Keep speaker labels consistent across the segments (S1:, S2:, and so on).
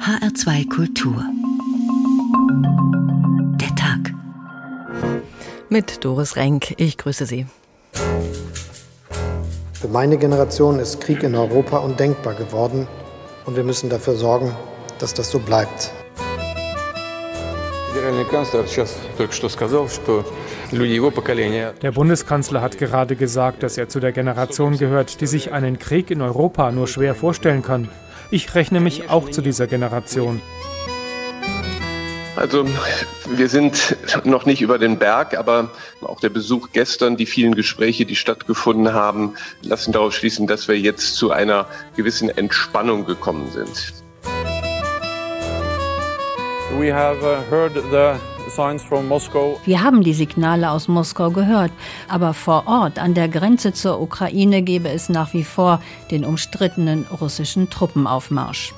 S1: HR2 Kultur. Der Tag.
S2: Mit Doris Renk. Ich grüße Sie.
S3: Für meine Generation ist Krieg in Europa undenkbar geworden und wir müssen dafür sorgen, dass das so bleibt.
S4: Der Bundeskanzler hat gerade gesagt, dass er zu der Generation gehört, die sich einen Krieg in Europa nur schwer vorstellen kann. Ich rechne mich auch zu dieser Generation.
S5: Also wir sind noch nicht über den Berg, aber auch der Besuch gestern, die vielen Gespräche, die stattgefunden haben, lassen darauf schließen, dass wir jetzt zu einer gewissen Entspannung gekommen sind.
S6: We have uh, heard the
S7: wir haben die Signale aus Moskau gehört, aber vor Ort an der Grenze zur Ukraine gebe es nach wie vor den umstrittenen russischen Truppenaufmarsch.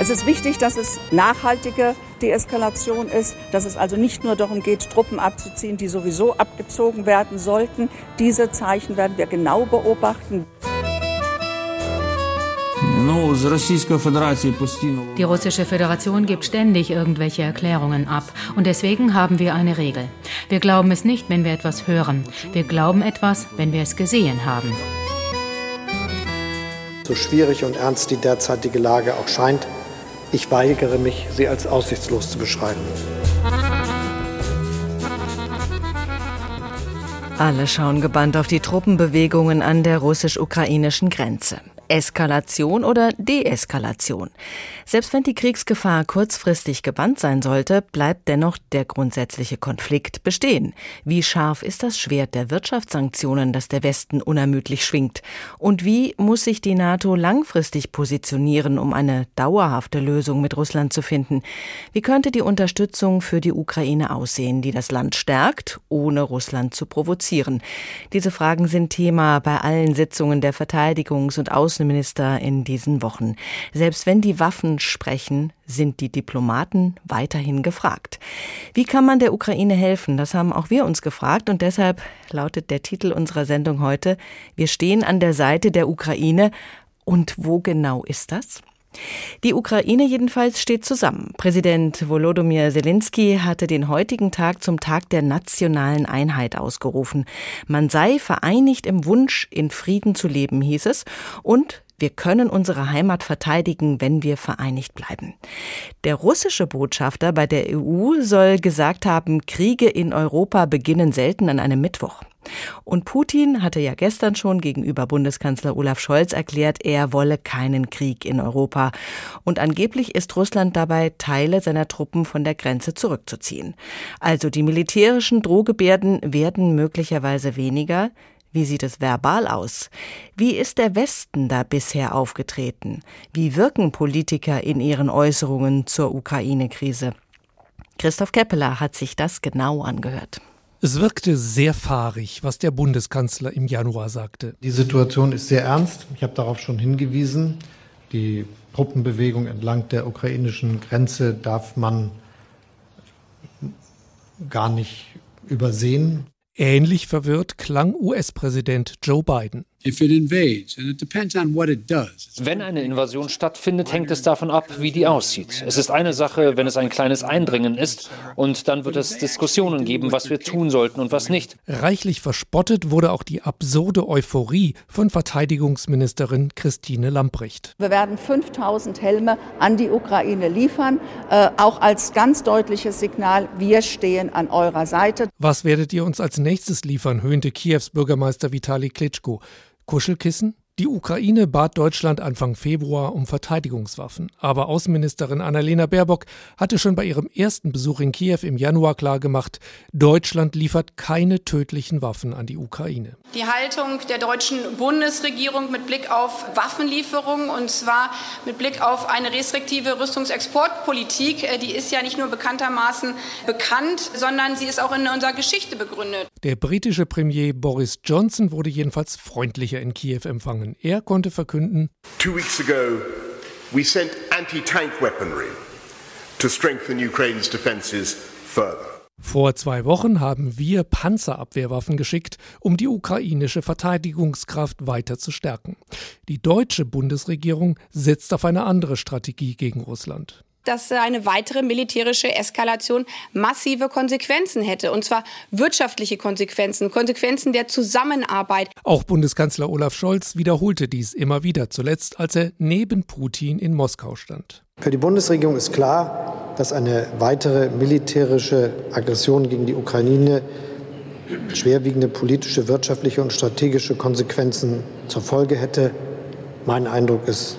S8: Es ist wichtig, dass es nachhaltige Deeskalation ist, dass es also nicht nur darum geht, Truppen abzuziehen, die sowieso abgezogen werden sollten. Diese Zeichen werden wir genau beobachten.
S9: Die russische Föderation gibt ständig irgendwelche Erklärungen ab. Und deswegen haben wir eine Regel. Wir glauben es nicht, wenn wir etwas hören. Wir glauben etwas, wenn wir es gesehen haben.
S3: So schwierig und ernst die derzeitige Lage auch scheint, ich weigere mich, sie als aussichtslos zu beschreiben.
S2: Alle schauen gebannt auf die Truppenbewegungen an der russisch-ukrainischen Grenze. Eskalation oder Deeskalation. Selbst wenn die Kriegsgefahr kurzfristig gebannt sein sollte, bleibt dennoch der grundsätzliche Konflikt bestehen. Wie scharf ist das Schwert der Wirtschaftssanktionen, das der Westen unermüdlich schwingt? Und wie muss sich die NATO langfristig positionieren, um eine dauerhafte Lösung mit Russland zu finden? Wie könnte die Unterstützung für die Ukraine aussehen, die das Land stärkt, ohne Russland zu provozieren? Diese Fragen sind Thema bei allen Sitzungen der Verteidigungs- und Außen Außenminister in diesen Wochen. Selbst wenn die Waffen sprechen, sind die Diplomaten weiterhin gefragt. Wie kann man der Ukraine helfen? Das haben auch wir uns gefragt und deshalb lautet der Titel unserer Sendung heute Wir stehen an der Seite der Ukraine. Und wo genau ist das? Die Ukraine jedenfalls steht zusammen. Präsident Volodymyr Zelensky hatte den heutigen Tag zum Tag der nationalen Einheit ausgerufen. Man sei vereinigt im Wunsch, in Frieden zu leben, hieß es, und wir können unsere Heimat verteidigen, wenn wir vereinigt bleiben. Der russische Botschafter bei der EU soll gesagt haben, Kriege in Europa beginnen selten an einem Mittwoch. Und Putin hatte ja gestern schon gegenüber Bundeskanzler Olaf Scholz erklärt, er wolle keinen Krieg in Europa. Und angeblich ist Russland dabei, Teile seiner Truppen von der Grenze zurückzuziehen. Also die militärischen Drohgebärden werden möglicherweise weniger. Wie sieht es verbal aus? Wie ist der Westen da bisher aufgetreten? Wie wirken Politiker in ihren Äußerungen zur Ukraine-Krise? Christoph Keppeler hat sich das genau angehört.
S10: Es wirkte sehr fahrig, was der Bundeskanzler im Januar sagte.
S3: Die Situation ist sehr ernst. Ich habe darauf schon hingewiesen. Die Truppenbewegung entlang der ukrainischen Grenze darf man gar nicht übersehen.
S10: Ähnlich verwirrt klang US-Präsident Joe Biden.
S11: Wenn eine Invasion stattfindet, hängt es davon ab, wie die aussieht. Es ist eine Sache, wenn es ein kleines Eindringen ist, und dann wird es Diskussionen geben, was wir tun sollten und was nicht.
S10: Reichlich verspottet wurde auch die absurde Euphorie von Verteidigungsministerin Christine Lamprecht.
S8: Wir werden 5000 Helme an die Ukraine liefern, äh, auch als ganz deutliches Signal, wir stehen an eurer Seite.
S10: Was werdet ihr uns als nächstes liefern, höhnte Kiews Bürgermeister Vitali Klitschko. Kuschelkissen? Die Ukraine bat Deutschland Anfang Februar um Verteidigungswaffen. Aber Außenministerin Annalena Baerbock hatte schon bei ihrem ersten Besuch in Kiew im Januar klargemacht, Deutschland liefert keine tödlichen Waffen an die Ukraine.
S12: Die Haltung der deutschen Bundesregierung mit Blick auf Waffenlieferungen und zwar mit Blick auf eine restriktive Rüstungsexportpolitik, äh, die ist ja nicht nur bekanntermaßen bekannt, sondern sie ist auch in unserer Geschichte begründet.
S10: Der britische Premier Boris Johnson wurde jedenfalls freundlicher in Kiew empfangen. Er konnte verkünden,
S13: Two weeks ago, we sent anti-tank weaponry to strengthen Ukraine's defenses further.
S10: Vor zwei Wochen haben wir Panzerabwehrwaffen geschickt, um die ukrainische Verteidigungskraft weiter zu stärken. Die deutsche Bundesregierung setzt auf eine andere Strategie gegen Russland
S12: dass eine weitere militärische Eskalation massive Konsequenzen hätte, und zwar wirtschaftliche Konsequenzen, Konsequenzen der Zusammenarbeit.
S10: Auch Bundeskanzler Olaf Scholz wiederholte dies immer wieder, zuletzt als er neben Putin in Moskau stand.
S3: Für die Bundesregierung ist klar, dass eine weitere militärische Aggression gegen die Ukraine schwerwiegende politische, wirtschaftliche und strategische Konsequenzen zur Folge hätte. Mein Eindruck ist,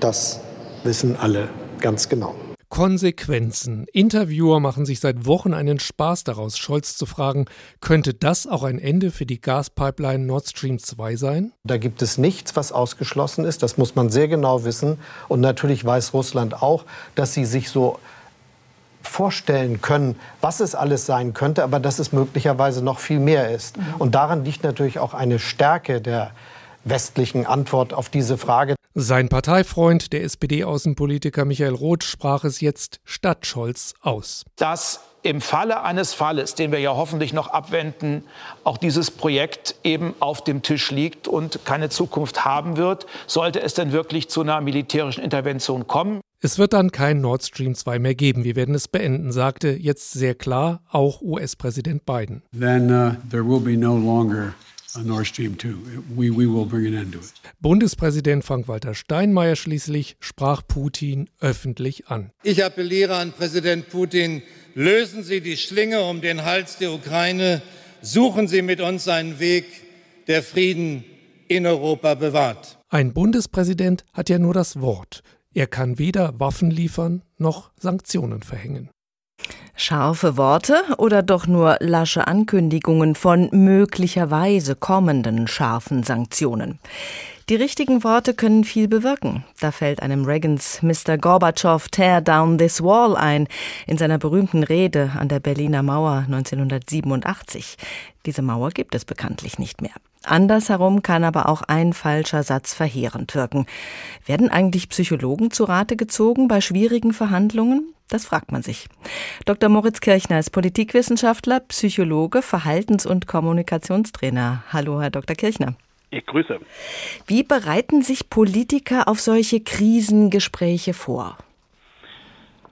S3: das wissen alle ganz genau.
S10: Konsequenzen. Interviewer machen sich seit Wochen einen Spaß daraus, Scholz zu fragen, könnte das auch ein Ende für die Gaspipeline Nord Stream 2 sein?
S3: Da gibt es nichts, was ausgeschlossen ist. Das muss man sehr genau wissen. Und natürlich weiß Russland auch, dass sie sich so vorstellen können, was es alles sein könnte, aber dass es möglicherweise noch viel mehr ist. Mhm. Und daran liegt natürlich auch eine Stärke der westlichen Antwort auf diese Frage.
S10: Sein Parteifreund, der SPD-Außenpolitiker Michael Roth, sprach es jetzt statt Scholz aus.
S14: Dass im Falle eines Falles, den wir ja hoffentlich noch abwenden, auch dieses Projekt eben auf dem Tisch liegt und keine Zukunft haben wird, sollte es denn wirklich zu einer militärischen Intervention kommen.
S10: Es wird dann kein Nord Stream 2 mehr geben. Wir werden es beenden, sagte jetzt sehr klar auch US-Präsident Biden.
S15: Then uh, there will be no longer Nord Stream 2. We, we will bring an end to it.
S10: Bundespräsident Frank-Walter Steinmeier schließlich sprach Putin öffentlich an.
S16: Ich appelliere an Präsident Putin, lösen Sie die Schlinge um den Hals der Ukraine, suchen Sie mit uns einen Weg, der Frieden in Europa bewahrt.
S10: Ein Bundespräsident hat ja nur das Wort. Er kann weder Waffen liefern noch Sanktionen verhängen.
S2: Scharfe Worte oder doch nur lasche Ankündigungen von möglicherweise kommenden scharfen Sanktionen? Die richtigen Worte können viel bewirken. Da fällt einem Reagans Mr. Gorbatschow Tear Down This Wall ein in seiner berühmten Rede an der Berliner Mauer 1987. Diese Mauer gibt es bekanntlich nicht mehr. Andersherum kann aber auch ein falscher Satz verheerend wirken. Werden eigentlich Psychologen zu Rate gezogen bei schwierigen Verhandlungen? Das fragt man sich. Dr. Moritz Kirchner ist Politikwissenschaftler, Psychologe, Verhaltens- und Kommunikationstrainer. Hallo, Herr Dr. Kirchner.
S17: Ich grüße.
S2: Wie bereiten sich Politiker auf solche Krisengespräche vor?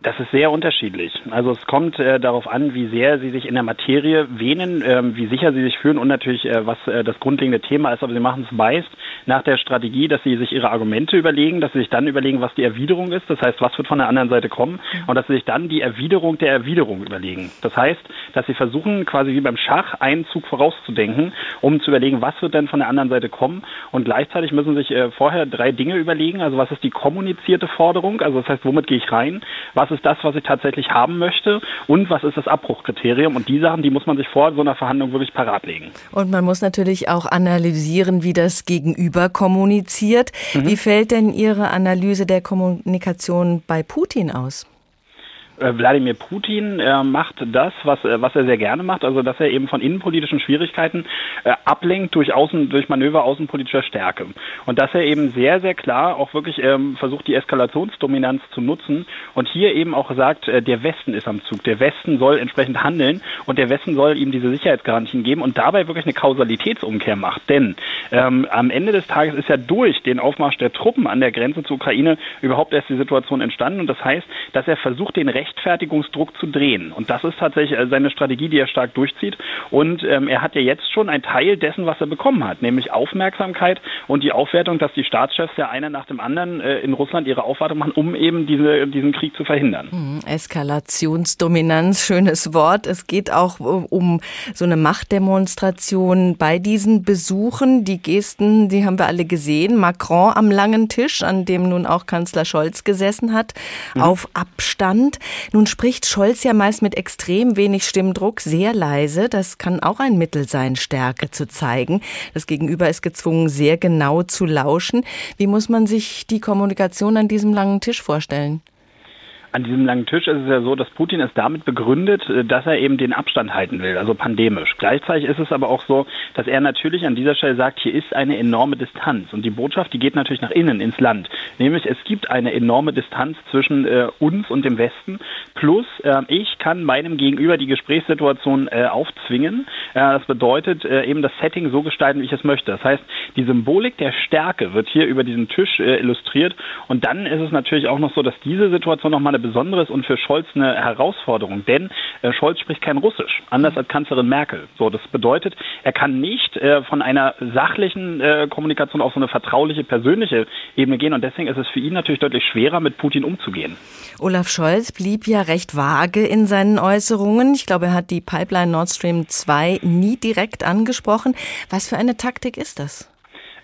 S17: Das ist sehr unterschiedlich. Also es kommt äh, darauf an, wie sehr Sie sich in der Materie wähnen, äh, wie sicher Sie sich fühlen und natürlich, äh, was äh, das grundlegende Thema ist. Aber Sie machen es meist nach der Strategie, dass Sie sich Ihre Argumente überlegen, dass Sie sich dann überlegen, was die Erwiderung ist. Das heißt, was wird von der anderen Seite kommen und dass Sie sich dann die Erwiderung der Erwiderung überlegen. Das heißt, dass Sie versuchen, quasi wie beim Schach einen Zug vorauszudenken, um zu überlegen, was wird denn von der anderen Seite kommen. Und gleichzeitig müssen Sie sich äh, vorher drei Dinge überlegen. Also was ist die kommunizierte Forderung? Also das heißt, womit gehe ich rein? Was ist ist das, was ich tatsächlich haben möchte und was ist das Abbruchkriterium. Und die Sachen, die muss man sich vor so einer Verhandlung wirklich parat legen.
S2: Und man muss natürlich auch analysieren, wie das Gegenüber kommuniziert. Mhm. Wie fällt denn Ihre Analyse der Kommunikation bei Putin aus?
S17: Äh, Wladimir Putin äh, macht das, was, äh, was er sehr gerne macht, also dass er eben von innenpolitischen Schwierigkeiten äh, ablenkt durch, Außen, durch Manöver außenpolitischer Stärke. Und dass er eben sehr, sehr klar auch wirklich ähm, versucht, die Eskalationsdominanz zu nutzen und hier eben auch sagt, äh, der Westen ist am Zug, der Westen soll entsprechend handeln und der Westen soll ihm diese Sicherheitsgarantien geben und dabei wirklich eine Kausalitätsumkehr macht. Denn ähm, am Ende des Tages ist ja durch den Aufmarsch der Truppen an der Grenze zur Ukraine überhaupt erst die Situation entstanden und das heißt, dass er versucht, den Recht Rechtfertigungsdruck zu drehen. Und das ist tatsächlich äh, seine Strategie, die er stark durchzieht. Und ähm, er hat ja jetzt schon einen Teil dessen, was er bekommen hat, nämlich Aufmerksamkeit und die Aufwertung, dass die Staatschefs ja einer nach dem anderen äh, in Russland ihre Aufwartung machen, um eben diese, diesen Krieg zu verhindern.
S2: Hm, Eskalationsdominanz, schönes Wort. Es geht auch um so eine Machtdemonstration bei diesen Besuchen. Die Gesten, die haben wir alle gesehen. Macron am langen Tisch, an dem nun auch Kanzler Scholz gesessen hat, mhm. auf Abstand. Nun spricht Scholz ja meist mit extrem wenig Stimmdruck, sehr leise. Das kann auch ein Mittel sein, Stärke zu zeigen. Das Gegenüber ist gezwungen, sehr genau zu lauschen. Wie muss man sich die Kommunikation an diesem langen Tisch vorstellen?
S17: An diesem langen Tisch ist es ja so, dass Putin es damit begründet, äh, dass er eben den Abstand halten will, also pandemisch. Gleichzeitig ist es aber auch so, dass er natürlich an dieser Stelle sagt, hier ist eine enorme Distanz. Und die Botschaft, die geht natürlich nach innen, ins Land. Nämlich, es gibt eine enorme Distanz zwischen äh, uns und dem Westen. Plus, äh, ich kann meinem Gegenüber die Gesprächssituation äh, aufzwingen. Äh, das bedeutet, äh, eben das Setting so gestalten, wie ich es möchte. Das heißt, die Symbolik der Stärke wird hier über diesen Tisch illustriert. Und dann ist es natürlich auch noch so, dass diese Situation nochmal eine besondere ist und für Scholz eine Herausforderung. Denn Scholz spricht kein Russisch, anders als Kanzlerin Merkel. So, das bedeutet, er kann nicht von einer sachlichen Kommunikation auf so eine vertrauliche, persönliche Ebene gehen. Und deswegen ist es für ihn natürlich deutlich schwerer, mit Putin umzugehen.
S2: Olaf Scholz blieb ja recht vage in seinen Äußerungen. Ich glaube, er hat die Pipeline Nord Stream 2 nie direkt angesprochen. Was für eine Taktik ist das?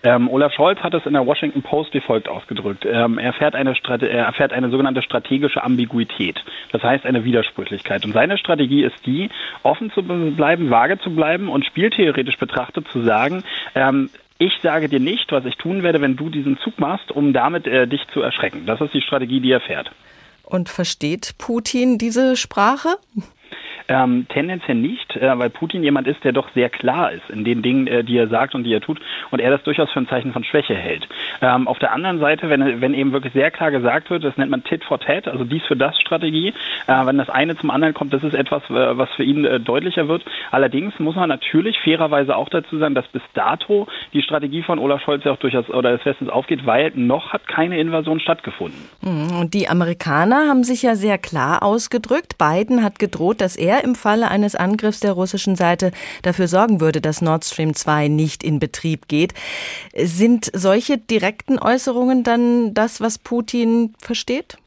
S17: Ähm, Olaf Scholz hat es in der Washington Post wie folgt ausgedrückt. Ähm, er, fährt eine er erfährt eine sogenannte strategische Ambiguität, das heißt eine Widersprüchlichkeit. Und seine Strategie ist die, offen zu bleiben, vage zu bleiben und spieltheoretisch betrachtet zu sagen, ähm, ich sage dir nicht, was ich tun werde, wenn du diesen Zug machst, um damit äh, dich zu erschrecken. Das ist die Strategie, die er fährt.
S2: Und versteht Putin diese Sprache?
S17: Ähm, tendenziell nicht, äh, weil Putin jemand ist, der doch sehr klar ist in den Dingen, äh, die er sagt und die er tut und er das durchaus für ein Zeichen von Schwäche hält. Ähm, auf der anderen Seite, wenn, wenn eben wirklich sehr klar gesagt wird, das nennt man Tit for Tat, also dies für das Strategie, äh, wenn das eine zum anderen kommt, das ist etwas, äh, was für ihn äh, deutlicher wird. Allerdings muss man natürlich fairerweise auch dazu sagen, dass bis dato die Strategie von Olaf Scholz ja auch durchaus oder des Westens aufgeht, weil noch hat keine Invasion stattgefunden.
S2: Mhm. Und die Amerikaner haben sich ja sehr klar ausgedrückt. Biden hat gedroht, dass er er im Falle eines Angriffs der russischen Seite dafür sorgen würde, dass Nord Stream 2 nicht in Betrieb geht. Sind solche direkten Äußerungen dann das, was Putin versteht?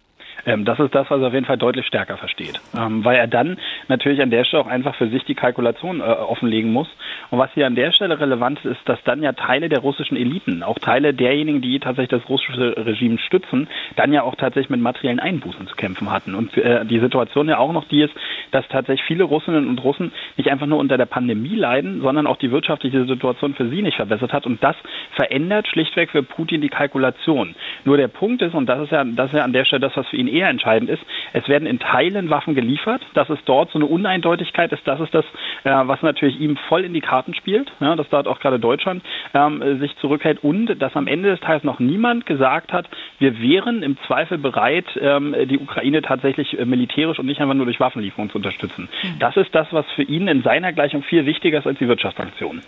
S17: Ähm, das ist das, was er auf jeden Fall deutlich stärker versteht. Ähm, weil er dann natürlich an der Stelle auch einfach für sich die Kalkulation äh, offenlegen muss. Und was hier an der Stelle relevant ist, dass dann ja Teile der russischen Eliten, auch Teile derjenigen, die tatsächlich das russische Regime stützen, dann ja auch tatsächlich mit materiellen Einbußen zu kämpfen hatten. Und äh, die Situation ja auch noch die ist, dass tatsächlich viele Russinnen und Russen nicht einfach nur unter der Pandemie leiden, sondern auch die wirtschaftliche Situation für sie nicht verbessert hat. Und das verändert schlichtweg für Putin die Kalkulation. Nur der Punkt ist, und das ist ja, das ist ja an der Stelle das, was für ihn eher entscheidend ist, es werden in Teilen Waffen geliefert, dass es dort so eine Uneindeutigkeit ist, das ist das, äh, was natürlich ihm voll in die Karten spielt, ja, dass dort auch gerade Deutschland ähm, sich zurückhält und dass am Ende des Tages noch niemand gesagt hat, wir wären im Zweifel bereit, ähm, die Ukraine tatsächlich äh, militärisch und nicht einfach nur durch Waffenlieferungen zu unterstützen. Mhm. Das ist das, was für ihn in seiner Gleichung viel wichtiger ist als die Wirtschaftssanktionen.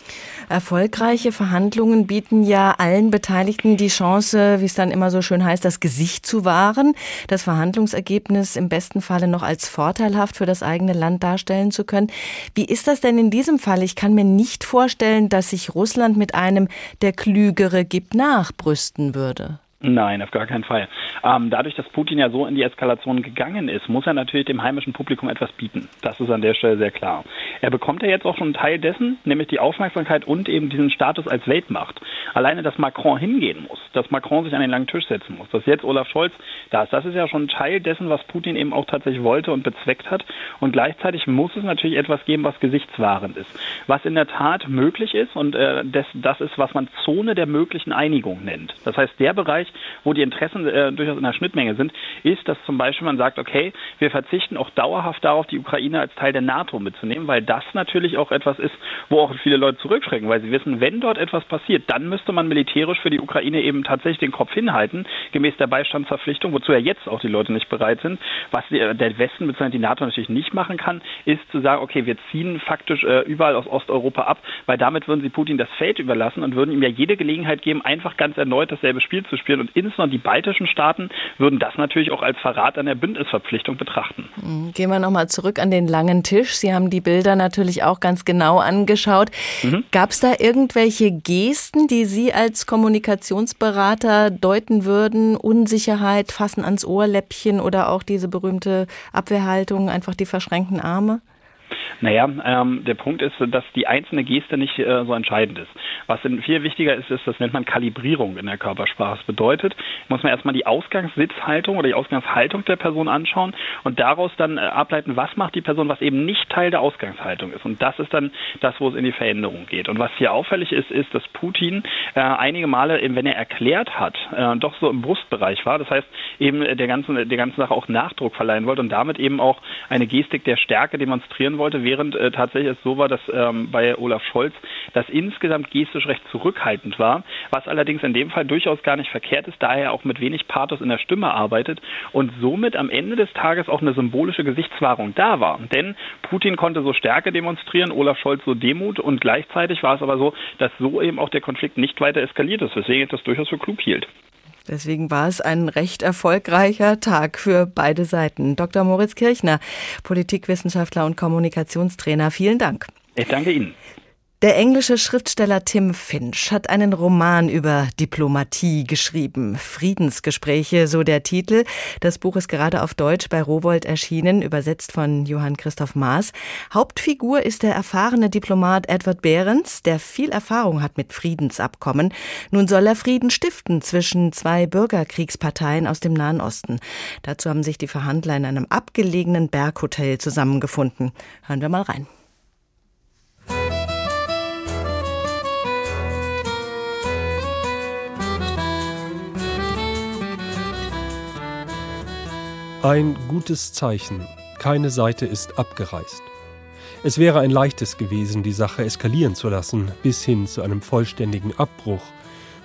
S2: Erfolgreiche Verhandlungen bieten ja allen Beteiligten die Chance, wie es dann immer so schön heißt, das Gesicht zu wahren. Das Verhandlungsergebnis im besten Falle noch als vorteilhaft für das eigene Land darstellen zu können. Wie ist das denn in diesem Fall? Ich kann mir nicht vorstellen, dass sich Russland mit einem der Klügere gibt nachbrüsten würde.
S17: Nein, auf gar keinen Fall. Ähm, dadurch, dass Putin ja so in die Eskalation gegangen ist, muss er natürlich dem heimischen Publikum etwas bieten. Das ist an der Stelle sehr klar. Er bekommt ja jetzt auch schon einen Teil dessen, nämlich die Aufmerksamkeit und eben diesen Status als Weltmacht. Alleine, dass Macron hingehen muss, dass Macron sich an den langen Tisch setzen muss, dass jetzt Olaf Scholz da ist, das ist ja schon ein Teil dessen, was Putin eben auch tatsächlich wollte und bezweckt hat. Und gleichzeitig muss es natürlich etwas geben, was gesichtswahrend ist. Was in der Tat möglich ist und äh, das, das ist, was man Zone der möglichen Einigung nennt. Das heißt, der Bereich, Bereich, wo die Interessen äh, durchaus in der Schnittmenge sind, ist, dass zum Beispiel man sagt, okay, wir verzichten auch dauerhaft darauf, die Ukraine als Teil der NATO mitzunehmen, weil das natürlich auch etwas ist, wo auch viele Leute zurückschrecken, weil sie wissen, wenn dort etwas passiert, dann müsste man militärisch für die Ukraine eben tatsächlich den Kopf hinhalten, gemäß der Beistandsverpflichtung, wozu ja jetzt auch die Leute nicht bereit sind. Was der Westen bzw. die NATO natürlich nicht machen kann, ist zu sagen, okay, wir ziehen faktisch äh, überall aus Osteuropa ab, weil damit würden sie Putin das Feld überlassen und würden ihm ja jede Gelegenheit geben, einfach ganz erneut dasselbe Spiel zu spielen und insbesondere die baltischen Staaten würden das natürlich auch als Verrat an der Bündnisverpflichtung betrachten.
S2: Mhm. Gehen wir nochmal zurück an den langen Tisch. Sie haben die Bilder natürlich auch ganz genau angeschaut. Mhm. Gab es da irgendwelche Gesten, die Sie als Kommunikationsberater deuten würden? Unsicherheit, fassen ans Ohrläppchen oder auch diese berühmte Abwehrhaltung, einfach die verschränkten Arme?
S17: Naja, ähm, der Punkt ist, dass die einzelne Geste nicht äh, so entscheidend ist. Was viel wichtiger ist, ist, das nennt man Kalibrierung in der Körpersprache. Das bedeutet, muss man erstmal die Ausgangssitzhaltung oder die Ausgangshaltung der Person anschauen und daraus dann äh, ableiten, was macht die Person, was eben nicht Teil der Ausgangshaltung ist. Und das ist dann das, wo es in die Veränderung geht. Und was hier auffällig ist, ist, dass Putin äh, einige Male, wenn er erklärt hat, äh, doch so im Brustbereich war. Das heißt, eben der ganzen, der ganzen Sache auch Nachdruck verleihen wollte und damit eben auch eine Gestik der Stärke demonstrieren wollte, während äh, tatsächlich es so war, dass ähm, bei Olaf Scholz das insgesamt gestisch recht zurückhaltend war, was allerdings in dem Fall durchaus gar nicht verkehrt ist, da er auch mit wenig Pathos in der Stimme arbeitet und somit am Ende des Tages auch eine symbolische Gesichtswahrung da war. Denn Putin konnte so Stärke demonstrieren, Olaf Scholz so Demut und gleichzeitig war es aber so, dass so eben auch der Konflikt nicht weiter eskaliert ist, weswegen ich das durchaus für klug hielt.
S2: Deswegen war es ein recht erfolgreicher Tag für beide Seiten. Dr. Moritz Kirchner, Politikwissenschaftler und Kommunikationstrainer, vielen Dank.
S17: Ich danke Ihnen.
S2: Der englische Schriftsteller Tim Finch hat einen Roman über Diplomatie geschrieben. Friedensgespräche, so der Titel. Das Buch ist gerade auf Deutsch bei Rowold erschienen, übersetzt von Johann Christoph Maas. Hauptfigur ist der erfahrene Diplomat Edward Behrens, der viel Erfahrung hat mit Friedensabkommen. Nun soll er Frieden stiften zwischen zwei Bürgerkriegsparteien aus dem Nahen Osten. Dazu haben sich die Verhandler in einem abgelegenen Berghotel zusammengefunden. Hören wir mal rein.
S18: Ein gutes Zeichen. Keine Seite ist abgereist. Es wäre ein leichtes gewesen, die Sache eskalieren zu lassen, bis hin zu einem vollständigen Abbruch.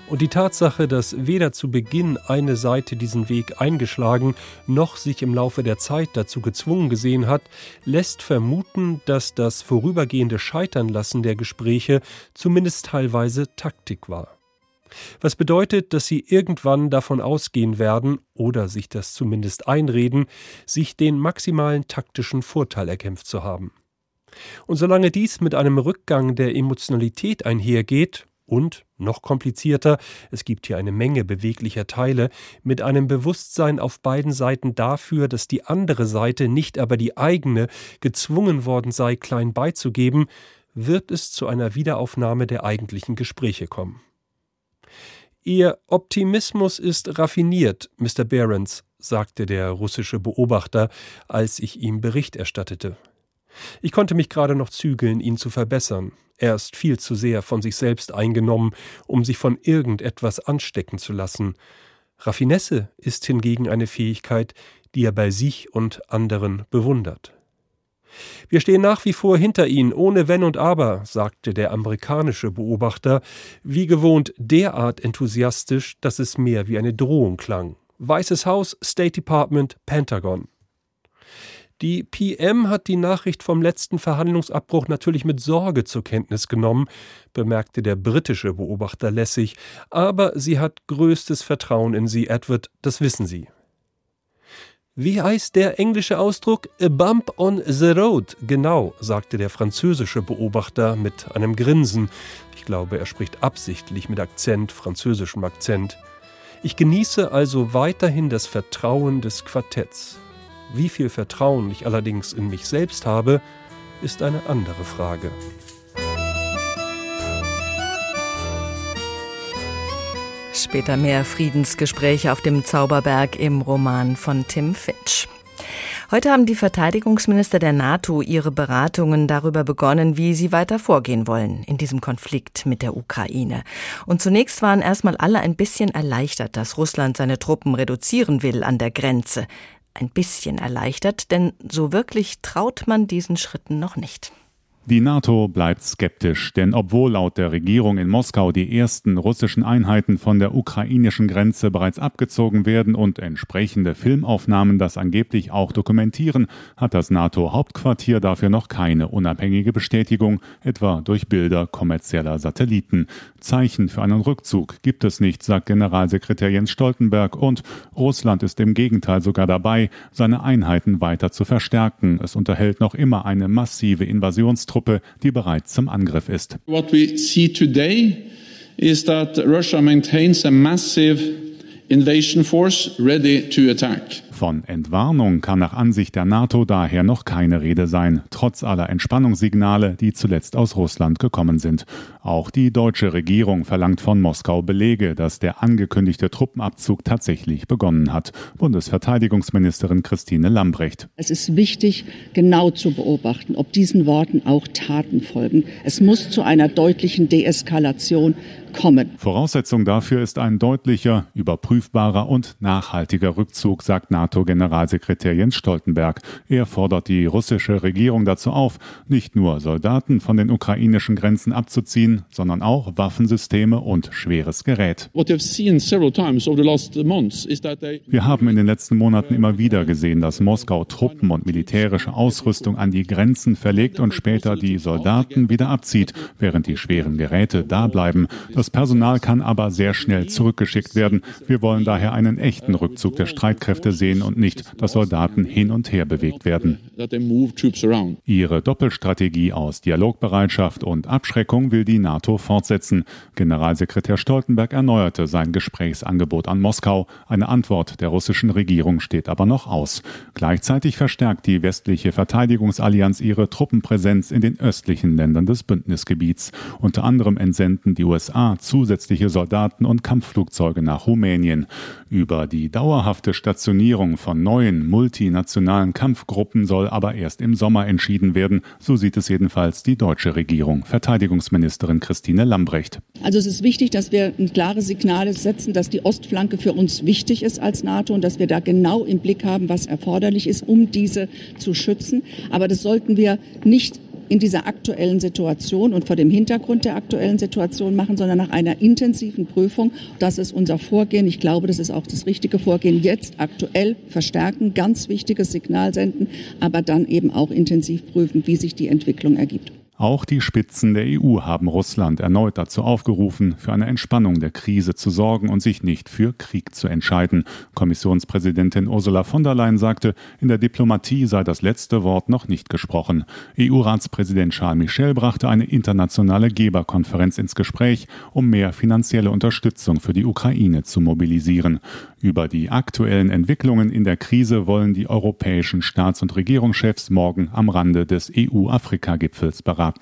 S18: Und die Tatsache, dass weder zu Beginn eine Seite diesen Weg eingeschlagen, noch sich im Laufe der Zeit dazu gezwungen gesehen hat, lässt vermuten, dass das vorübergehende Scheiternlassen der Gespräche zumindest teilweise Taktik war was bedeutet, dass sie irgendwann davon ausgehen werden, oder sich das zumindest einreden, sich den maximalen taktischen Vorteil erkämpft zu haben. Und solange dies mit einem Rückgang der Emotionalität einhergeht, und, noch komplizierter, es gibt hier eine Menge beweglicher Teile, mit einem Bewusstsein auf beiden Seiten dafür, dass die andere Seite, nicht aber die eigene, gezwungen worden sei, klein beizugeben, wird es zu einer Wiederaufnahme der eigentlichen Gespräche kommen. Ihr Optimismus ist raffiniert, Mr. Behrens, sagte der russische Beobachter, als ich ihm Bericht erstattete. Ich konnte mich gerade noch zügeln, ihn zu verbessern. Er ist viel zu sehr von sich selbst eingenommen, um sich von irgendetwas anstecken zu lassen. Raffinesse ist hingegen eine Fähigkeit, die er bei sich und anderen bewundert. Wir stehen nach wie vor hinter Ihnen, ohne Wenn und Aber, sagte der amerikanische Beobachter, wie gewohnt derart enthusiastisch, dass es mehr wie eine Drohung klang. Weißes Haus, State Department, Pentagon. Die PM hat die Nachricht vom letzten Verhandlungsabbruch natürlich mit Sorge zur Kenntnis genommen, bemerkte der britische Beobachter lässig, aber sie hat größtes Vertrauen in Sie, Edward, das wissen Sie. Wie heißt der englische Ausdruck? A bump on the road. Genau, sagte der französische Beobachter mit einem Grinsen. Ich glaube, er spricht absichtlich mit Akzent, französischem Akzent. Ich genieße also weiterhin das Vertrauen des Quartetts. Wie viel Vertrauen ich allerdings in mich selbst habe, ist eine andere Frage.
S2: Später mehr Friedensgespräche auf dem Zauberberg im Roman von Tim Fitch. Heute haben die Verteidigungsminister der NATO ihre Beratungen darüber begonnen, wie sie weiter vorgehen wollen in diesem Konflikt mit der Ukraine. Und zunächst waren erstmal alle ein bisschen erleichtert, dass Russland seine Truppen reduzieren will an der Grenze. Ein bisschen erleichtert, denn so wirklich traut man diesen Schritten noch nicht.
S19: Die NATO bleibt skeptisch, denn obwohl laut der Regierung in Moskau die ersten russischen Einheiten von der ukrainischen Grenze bereits abgezogen werden und entsprechende Filmaufnahmen das angeblich auch dokumentieren, hat das NATO-Hauptquartier dafür noch keine unabhängige Bestätigung, etwa durch Bilder kommerzieller Satelliten. Zeichen für einen Rückzug gibt es nicht, sagt Generalsekretär Jens Stoltenberg, und Russland ist im Gegenteil sogar dabei, seine Einheiten weiter zu verstärken. Es unterhält noch immer eine massive Invasionstruppe Truppe, die bereit zum Angriff ist.
S20: What we see today is that Russia maintains a massive invasion force ready to attack.
S19: Von Entwarnung kann nach Ansicht der NATO daher noch keine Rede sein, trotz aller Entspannungssignale, die zuletzt aus Russland gekommen sind. Auch die deutsche Regierung verlangt von Moskau Belege, dass der angekündigte Truppenabzug tatsächlich begonnen hat. Bundesverteidigungsministerin Christine Lambrecht.
S8: Es ist wichtig, genau zu beobachten, ob diesen Worten auch Taten folgen. Es muss zu einer deutlichen Deeskalation kommen.
S19: Voraussetzung dafür ist ein deutlicher, überprüfbarer und nachhaltiger Rückzug, sagt NATO-Generalsekretär Jens Stoltenberg. Er fordert die russische Regierung dazu auf, nicht nur Soldaten von den ukrainischen Grenzen abzuziehen, sondern auch Waffensysteme und schweres Gerät. Wir haben in den letzten Monaten immer wieder gesehen, dass Moskau Truppen und militärische Ausrüstung an die Grenzen verlegt und später die Soldaten wieder abzieht, während die schweren Geräte da bleiben. Das das Personal kann aber sehr schnell zurückgeschickt werden. Wir wollen daher einen echten Rückzug der Streitkräfte sehen und nicht, dass Soldaten hin und her bewegt werden. Ihre Doppelstrategie aus Dialogbereitschaft und Abschreckung will die NATO fortsetzen. Generalsekretär Stoltenberg erneuerte sein Gesprächsangebot an Moskau. Eine Antwort der russischen Regierung steht aber noch aus. Gleichzeitig verstärkt die westliche Verteidigungsallianz ihre Truppenpräsenz in den östlichen Ländern des Bündnisgebiets. Unter anderem entsenden die USA zusätzliche Soldaten und Kampfflugzeuge nach Rumänien. Über die dauerhafte Stationierung von neuen multinationalen Kampfgruppen soll aber erst im Sommer entschieden werden. So sieht es jedenfalls die deutsche Regierung. Verteidigungsministerin Christine Lambrecht.
S8: Also es ist wichtig, dass wir ein klares Signal setzen, dass die Ostflanke für uns wichtig ist als NATO und dass wir da genau im Blick haben, was erforderlich ist, um diese zu schützen. Aber das sollten wir nicht in dieser aktuellen Situation und vor dem Hintergrund der aktuellen Situation machen, sondern nach einer intensiven Prüfung. Das ist unser Vorgehen. Ich glaube, das ist auch das richtige Vorgehen. Jetzt aktuell verstärken, ganz wichtiges Signal senden, aber dann eben auch intensiv prüfen, wie sich die Entwicklung ergibt.
S19: Auch die Spitzen der EU haben Russland erneut dazu aufgerufen, für eine Entspannung der Krise zu sorgen und sich nicht für Krieg zu entscheiden. Kommissionspräsidentin Ursula von der Leyen sagte, in der Diplomatie sei das letzte Wort noch nicht gesprochen. EU-Ratspräsident Charles Michel brachte eine internationale Geberkonferenz ins Gespräch, um mehr finanzielle Unterstützung für die Ukraine zu mobilisieren. Über die aktuellen Entwicklungen in der Krise wollen die europäischen Staats- und Regierungschefs morgen am Rande des EU-Afrika-Gipfels beraten.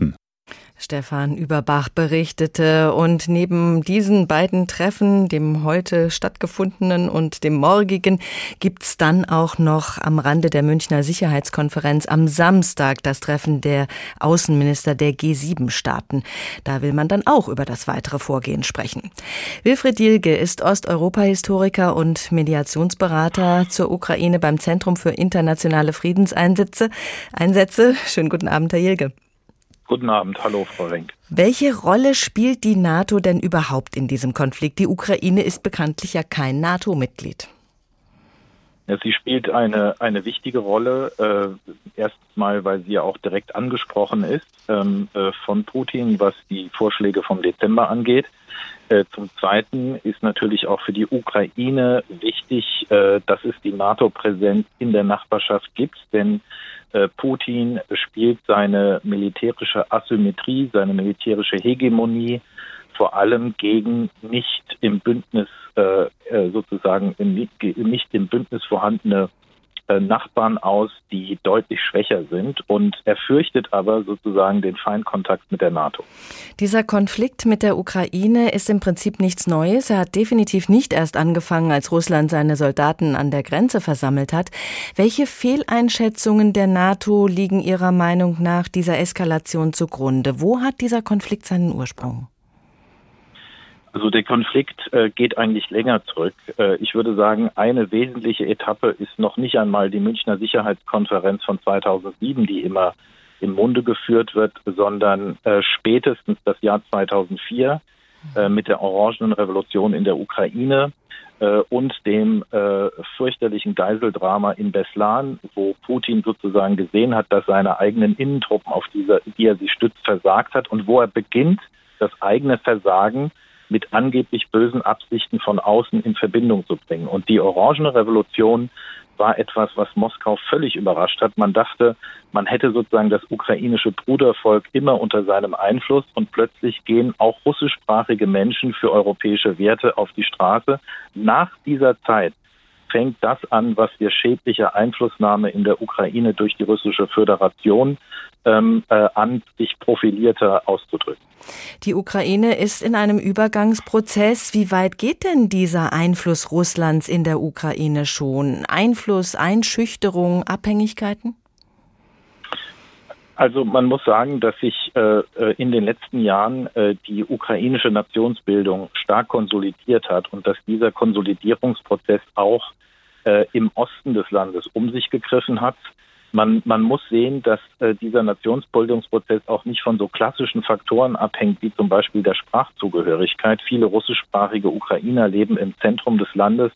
S2: Stefan Überbach berichtete. Und neben diesen beiden Treffen, dem heute stattgefundenen und dem morgigen, gibt's dann auch noch am Rande der Münchner Sicherheitskonferenz am Samstag das Treffen der Außenminister der G7-Staaten. Da will man dann auch über das weitere Vorgehen sprechen. Wilfried Dielge ist Osteuropa-Historiker und Mediationsberater zur Ukraine beim Zentrum für internationale Friedenseinsätze. Einsätze. Schönen guten Abend, Herr Dielge.
S21: Guten Abend, hallo Frau Renk.
S2: Welche Rolle spielt die NATO denn überhaupt in diesem Konflikt? Die Ukraine ist bekanntlich ja kein NATO-Mitglied.
S21: Ja, sie spielt eine, eine wichtige Rolle. Äh, Erstmal, weil sie ja auch direkt angesprochen ist ähm, äh, von Putin, was die Vorschläge vom Dezember angeht. Äh, zum Zweiten ist natürlich auch für die Ukraine wichtig, äh, dass es die NATO-Präsenz in der Nachbarschaft gibt, denn Putin spielt seine militärische Asymmetrie, seine militärische Hegemonie vor allem gegen nicht im Bündnis äh, äh sozusagen nicht im Bündnis vorhandene äh, Nachbarn aus, die deutlich schwächer sind. Und er fürchtet aber sozusagen den Feindkontakt mit der NATO.
S2: Dieser Konflikt mit der Ukraine ist im Prinzip nichts Neues. Er hat definitiv nicht erst angefangen, als Russland seine Soldaten an der Grenze versammelt hat. Welche Fehleinschätzungen der NATO liegen Ihrer Meinung nach dieser Eskalation zugrunde? Wo hat dieser Konflikt seinen Ursprung?
S21: Also der Konflikt äh, geht eigentlich länger zurück. Äh, ich würde sagen, eine wesentliche Etappe ist noch nicht einmal die Münchner Sicherheitskonferenz von 2007, die immer im Munde geführt wird, sondern äh, spätestens das Jahr 2004 äh, mit der Orangenen Revolution in der Ukraine äh, und dem äh, fürchterlichen Geiseldrama in Beslan, wo Putin sozusagen gesehen hat, dass seine eigenen Innentruppen, auf dieser, die er sich stützt, versagt hat und wo er beginnt, das eigene Versagen mit angeblich bösen Absichten von außen in Verbindung zu bringen. Und die Orangene Revolution war etwas, was Moskau völlig überrascht hat. Man dachte, man hätte sozusagen das ukrainische Brudervolk immer unter seinem Einfluss und plötzlich gehen auch russischsprachige Menschen für europäische Werte auf die Straße. Nach dieser Zeit fängt das an, was wir schädliche Einflussnahme in der Ukraine durch die russische Föderation ähm, äh, an, sich profilierter auszudrücken.
S2: Die Ukraine ist in einem Übergangsprozess. Wie weit geht denn dieser Einfluss Russlands in der Ukraine schon? Einfluss, Einschüchterung, Abhängigkeiten?
S21: Also man muss sagen, dass sich äh, äh, in den letzten Jahren äh, die ukrainische Nationsbildung stark konsolidiert hat und dass dieser Konsolidierungsprozess auch äh, im Osten des Landes um sich gegriffen hat. Man, man muss sehen, dass äh, dieser Nationsbildungsprozess auch nicht von so klassischen Faktoren abhängt, wie zum Beispiel der Sprachzugehörigkeit. Viele russischsprachige Ukrainer leben im Zentrum des Landes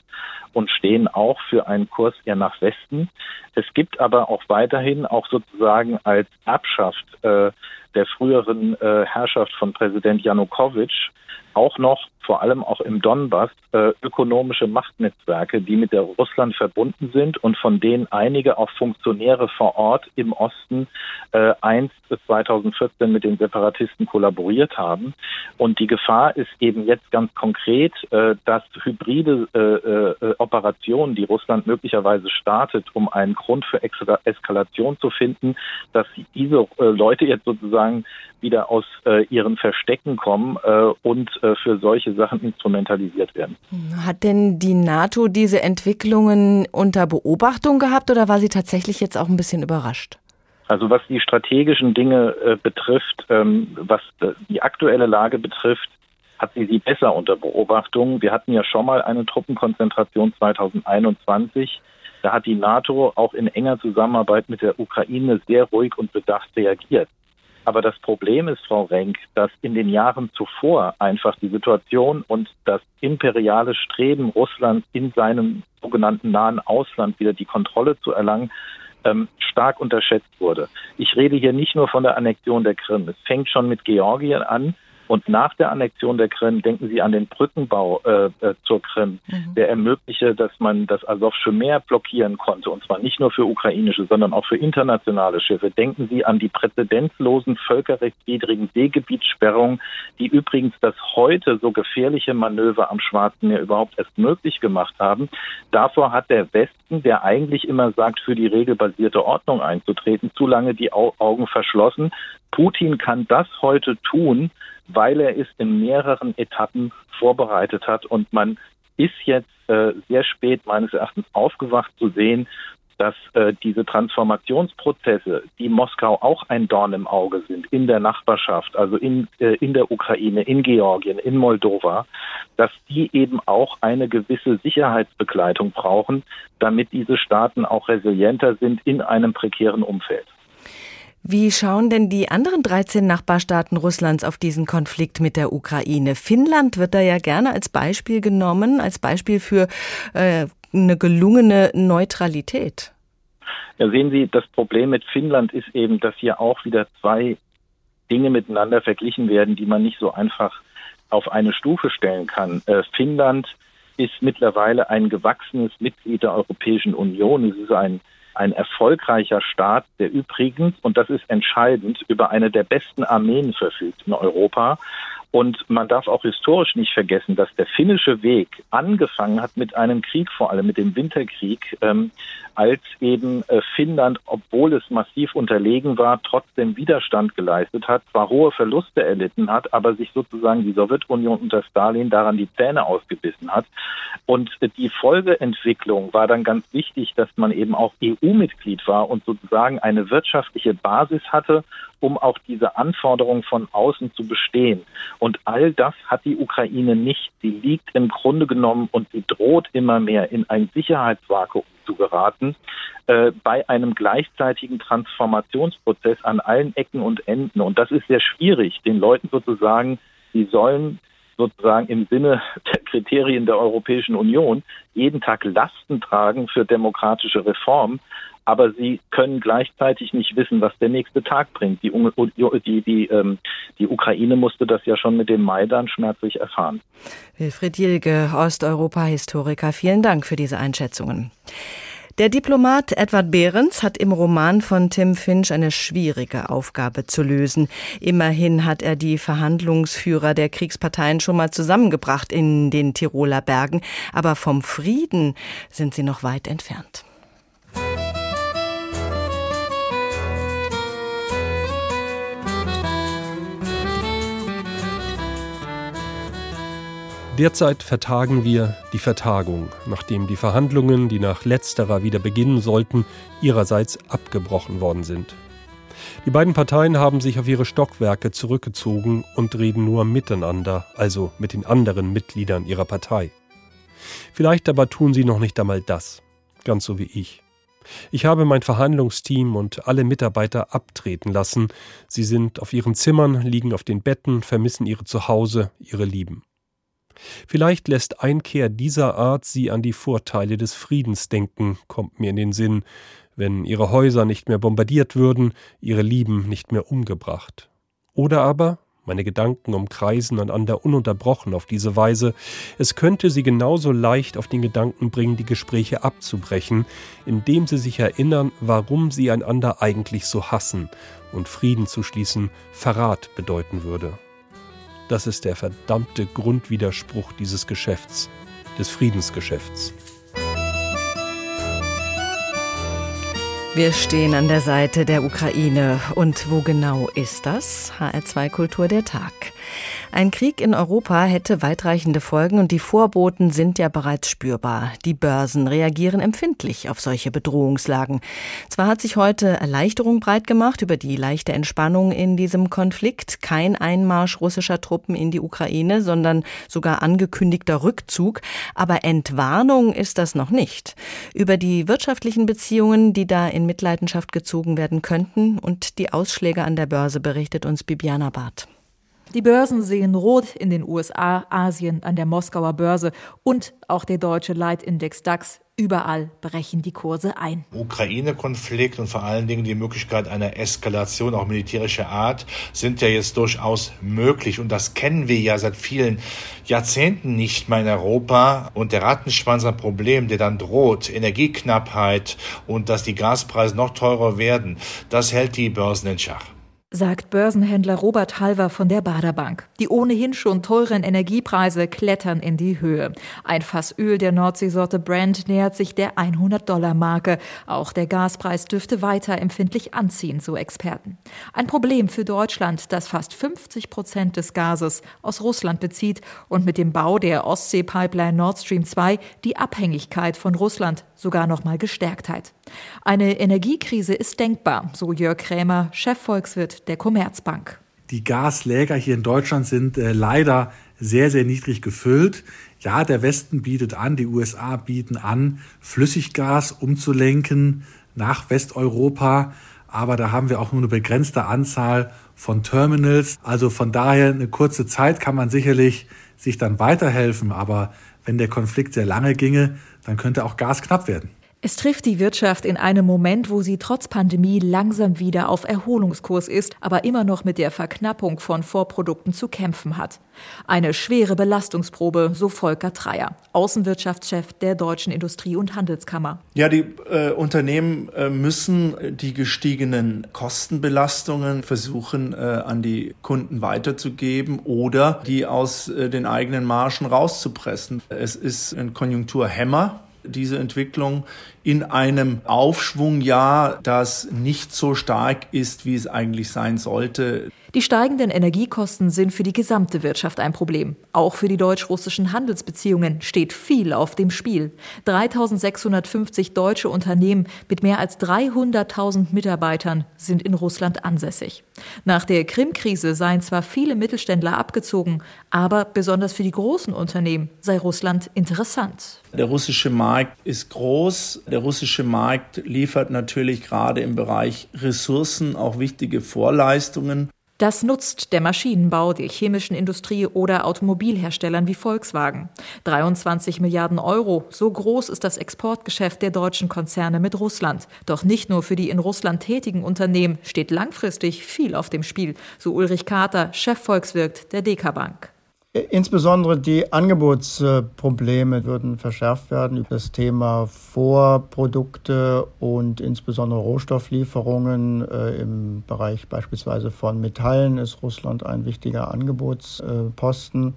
S21: und stehen auch für einen Kurs eher nach Westen. Es gibt aber auch weiterhin auch sozusagen als Erbschaft äh, der früheren äh, Herrschaft von Präsident Janukowitsch auch noch, vor allem auch im Donbass, äh, ökonomische Machtnetzwerke, die mit der Russland verbunden sind und von denen einige auch Funktionäre vor Ort im Osten äh, einst bis 2014 mit den Separatisten kollaboriert haben. Und die Gefahr ist eben jetzt ganz konkret, äh, dass hybride äh, äh, Operationen, die Russland möglicherweise startet, um einen Grund für Eskalation zu finden, dass diese äh, Leute jetzt sozusagen wieder aus äh, ihren Verstecken kommen äh, und äh, für solche Sachen instrumentalisiert werden.
S2: Hat denn die NATO diese Entwicklungen unter Beobachtung gehabt oder war sie tatsächlich jetzt auch ein bisschen überrascht?
S21: Also was die strategischen Dinge äh, betrifft, ähm, was äh, die aktuelle Lage betrifft, hat sie sie besser unter Beobachtung. Wir hatten ja schon mal eine Truppenkonzentration 2021. Da hat die NATO auch in enger Zusammenarbeit mit der Ukraine sehr ruhig und bedacht reagiert. Aber das Problem ist, Frau Renk, dass in den Jahren zuvor einfach die Situation und das imperiale Streben Russlands in seinem sogenannten nahen Ausland wieder die Kontrolle zu erlangen, ähm, stark unterschätzt wurde. Ich rede hier nicht nur von der Annexion der Krim. Es fängt schon mit Georgien an, und nach der Annexion der Krim denken Sie an den Brückenbau äh, äh, zur Krim, mhm. der ermöglichte, dass man das Asowsche Meer blockieren konnte, und zwar nicht nur für ukrainische, sondern auch für internationale Schiffe. Denken Sie an die präzedenzlosen völkerrechtswidrigen Seegebietssperrungen, die übrigens das heute so gefährliche Manöver am Schwarzen Meer überhaupt erst möglich gemacht haben. Davor hat der Westen, der eigentlich immer sagt, für die regelbasierte Ordnung einzutreten, zu lange die Augen verschlossen. Putin kann das heute tun, weil er es in mehreren Etappen vorbereitet hat. Und man ist jetzt äh, sehr spät meines Erachtens aufgewacht zu sehen, dass äh, diese Transformationsprozesse, die Moskau auch ein Dorn im Auge sind, in der Nachbarschaft, also in, äh, in der Ukraine, in Georgien, in Moldova, dass die eben auch eine gewisse Sicherheitsbegleitung brauchen, damit diese Staaten auch resilienter sind in einem prekären Umfeld.
S2: Wie schauen denn die anderen 13 Nachbarstaaten Russlands auf diesen Konflikt mit der Ukraine? Finnland wird da ja gerne als Beispiel genommen, als Beispiel für äh, eine gelungene Neutralität.
S21: Ja, sehen Sie, das Problem mit Finnland ist eben, dass hier auch wieder zwei Dinge miteinander verglichen werden, die man nicht so einfach auf eine Stufe stellen kann. Äh, Finnland ist mittlerweile ein gewachsenes Mitglied der Europäischen Union. Es ist ein ein erfolgreicher Staat, der übrigens, und das ist entscheidend, über eine der besten Armeen verfügt in Europa. Und man darf auch historisch nicht vergessen, dass der finnische Weg angefangen hat mit einem Krieg, vor allem mit dem Winterkrieg, ähm, als eben äh, Finnland, obwohl es massiv unterlegen war, trotzdem Widerstand geleistet hat, zwar hohe Verluste erlitten hat, aber sich sozusagen die Sowjetunion unter Stalin daran die Zähne ausgebissen hat. Und äh, die Folgeentwicklung war dann ganz wichtig, dass man eben auch EU-Mitglied war und sozusagen eine wirtschaftliche Basis hatte, um auch diese Anforderungen von außen zu bestehen. Und all das hat die Ukraine nicht. Sie liegt im Grunde genommen und sie droht immer mehr in ein Sicherheitsvakuum zu geraten, äh, bei einem gleichzeitigen Transformationsprozess an allen Ecken und Enden. Und das ist sehr schwierig, den Leuten sozusagen, sie sollen sozusagen im Sinne der Kriterien der Europäischen Union jeden Tag Lasten tragen für demokratische Reformen aber sie können gleichzeitig nicht wissen, was der nächste Tag bringt. Die, die, die, ähm, die Ukraine musste das ja schon mit dem Maidan schmerzlich erfahren.
S2: Wilfried Jilge, Osteuropa-Historiker, vielen Dank für diese Einschätzungen. Der Diplomat Edward Behrens hat im Roman von Tim Finch eine schwierige Aufgabe zu lösen. Immerhin hat er die Verhandlungsführer der Kriegsparteien schon mal zusammengebracht in den Tiroler Bergen, aber vom Frieden sind sie noch weit entfernt.
S18: Derzeit vertagen wir die Vertagung, nachdem die Verhandlungen, die nach letzterer wieder beginnen sollten, ihrerseits abgebrochen worden sind. Die beiden Parteien haben sich auf ihre Stockwerke zurückgezogen und reden nur miteinander, also mit den anderen Mitgliedern ihrer Partei. Vielleicht aber tun sie noch nicht einmal das, ganz so wie ich. Ich habe mein Verhandlungsteam und alle Mitarbeiter abtreten lassen. Sie sind auf ihren Zimmern, liegen auf den Betten, vermissen ihre Zuhause, ihre Lieben. Vielleicht lässt Einkehr dieser Art sie an die Vorteile des Friedens denken, kommt mir in den Sinn, wenn ihre Häuser nicht mehr bombardiert würden, ihre Lieben nicht mehr umgebracht. Oder aber, meine Gedanken umkreisen einander ununterbrochen auf diese Weise, es könnte sie genauso leicht auf den Gedanken bringen, die Gespräche abzubrechen, indem sie sich erinnern, warum sie einander eigentlich so hassen und Frieden zu schließen Verrat bedeuten würde. Das ist der verdammte Grundwiderspruch dieses Geschäfts, des Friedensgeschäfts.
S2: Wir stehen an der Seite der Ukraine. Und wo genau ist das? HR2 Kultur der Tag. Ein Krieg in Europa hätte weitreichende Folgen und die Vorboten sind ja bereits spürbar. Die Börsen reagieren empfindlich auf solche Bedrohungslagen. Zwar hat sich heute Erleichterung breit gemacht über die leichte Entspannung in diesem Konflikt, kein Einmarsch russischer Truppen in die Ukraine, sondern sogar angekündigter Rückzug, aber Entwarnung ist das noch nicht. Über die wirtschaftlichen Beziehungen, die da in Mitleidenschaft gezogen werden könnten und die Ausschläge an der Börse berichtet uns Bibiana Barth.
S22: Die Börsen sehen rot in den USA, Asien, an der Moskauer Börse und auch der deutsche Leitindex DAX. Überall brechen die Kurse ein.
S23: Ukraine-Konflikt und vor allen Dingen die Möglichkeit einer Eskalation, auch militärischer Art, sind ja jetzt durchaus möglich. Und das kennen wir ja seit vielen Jahrzehnten nicht mehr in Europa. Und der Rattenschwanz ein Problem, der dann droht, Energieknappheit und dass die Gaspreise noch teurer werden, das hält die Börsen in Schach
S22: sagt Börsenhändler Robert Halver von der Baderbank. Die ohnehin schon teuren Energiepreise klettern in die Höhe. Ein Fass Öl der Nordseesorte Brand nähert sich der 100-Dollar-Marke. Auch der Gaspreis dürfte weiter empfindlich anziehen, so Experten. Ein Problem für Deutschland, das fast 50 Prozent des Gases aus Russland bezieht und mit dem Bau der Ostsee-Pipeline Nord Stream 2 die Abhängigkeit von Russland sogar noch mal gestärkt hat. Eine Energiekrise ist denkbar, so Jörg Krämer, Chefvolkswirt der Commerzbank.
S24: Die Gasläger hier in Deutschland sind äh, leider sehr, sehr niedrig gefüllt. Ja, der Westen bietet an, die USA bieten an, Flüssiggas umzulenken nach Westeuropa. Aber da haben wir auch nur eine begrenzte Anzahl von Terminals. Also von daher eine kurze Zeit kann man sicherlich sich dann weiterhelfen. Aber wenn der Konflikt sehr lange ginge, dann könnte auch Gas knapp werden.
S22: Es trifft die Wirtschaft in einem Moment, wo sie trotz Pandemie langsam wieder auf Erholungskurs ist, aber immer noch mit der Verknappung von Vorprodukten zu kämpfen hat. Eine schwere Belastungsprobe, so Volker Treier, Außenwirtschaftschef der Deutschen Industrie- und Handelskammer.
S25: Ja, die äh, Unternehmen äh, müssen die gestiegenen Kostenbelastungen versuchen, äh, an die Kunden weiterzugeben oder die aus äh, den eigenen Margen rauszupressen. Es ist ein Konjunkturhämmer diese Entwicklung in einem Aufschwungjahr, das nicht so stark ist, wie es eigentlich sein sollte.
S22: Die steigenden Energiekosten sind für die gesamte Wirtschaft ein Problem. Auch für die deutsch-russischen Handelsbeziehungen steht viel auf dem Spiel. 3650 deutsche Unternehmen mit mehr als 300.000 Mitarbeitern sind in Russland ansässig. Nach der Krim-Krise seien zwar viele Mittelständler abgezogen, aber besonders für die großen Unternehmen sei Russland interessant.
S25: Der russische Markt ist groß. Der russische Markt liefert natürlich gerade im Bereich Ressourcen auch wichtige Vorleistungen.
S22: Das nutzt der Maschinenbau, der chemischen Industrie oder Automobilherstellern wie Volkswagen. 23 Milliarden Euro, so groß ist das Exportgeschäft der deutschen Konzerne mit Russland. Doch nicht nur für die in Russland tätigen Unternehmen steht langfristig viel auf dem Spiel, so Ulrich Kater, Chefvolkswirt der DK Bank.
S26: Insbesondere die Angebotsprobleme würden verschärft werden. Das Thema Vorprodukte und insbesondere Rohstofflieferungen äh, im Bereich beispielsweise von Metallen ist Russland ein wichtiger Angebotsposten.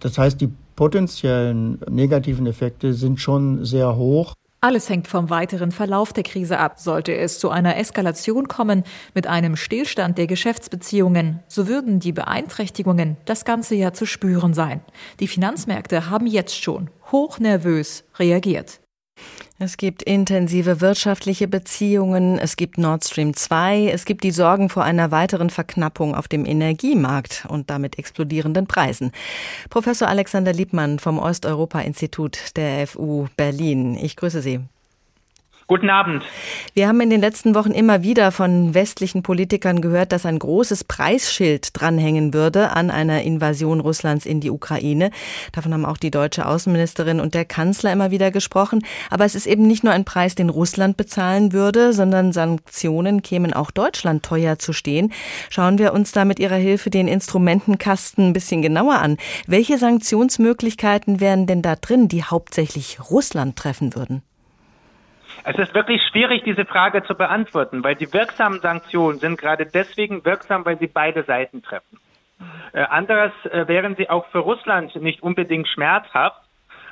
S26: Das heißt, die potenziellen negativen Effekte sind schon sehr hoch.
S22: Alles hängt vom weiteren Verlauf der Krise ab. Sollte es zu einer Eskalation kommen mit einem Stillstand der Geschäftsbeziehungen, so würden die Beeinträchtigungen das ganze Jahr zu spüren sein. Die Finanzmärkte haben jetzt schon hochnervös reagiert.
S2: Es gibt intensive wirtschaftliche Beziehungen, es gibt Nord Stream 2, es gibt die Sorgen vor einer weiteren Verknappung auf dem Energiemarkt und damit explodierenden Preisen. Professor Alexander Liebmann vom Osteuropa-Institut der FU Berlin. Ich grüße Sie.
S27: Guten Abend.
S2: Wir haben in den letzten Wochen immer wieder von westlichen Politikern gehört, dass ein großes Preisschild dranhängen würde an einer Invasion Russlands in die Ukraine. Davon haben auch die deutsche Außenministerin und der Kanzler immer wieder gesprochen. Aber es ist eben nicht nur ein Preis, den Russland bezahlen würde, sondern Sanktionen kämen auch Deutschland teuer zu stehen. Schauen wir uns da mit Ihrer Hilfe den Instrumentenkasten ein bisschen genauer an. Welche Sanktionsmöglichkeiten wären denn da drin, die hauptsächlich Russland treffen würden?
S27: Es ist wirklich schwierig, diese Frage zu beantworten, weil die wirksamen Sanktionen sind gerade deswegen wirksam, weil sie beide Seiten treffen. Äh, anderes äh, wären sie auch für Russland nicht unbedingt schmerzhaft.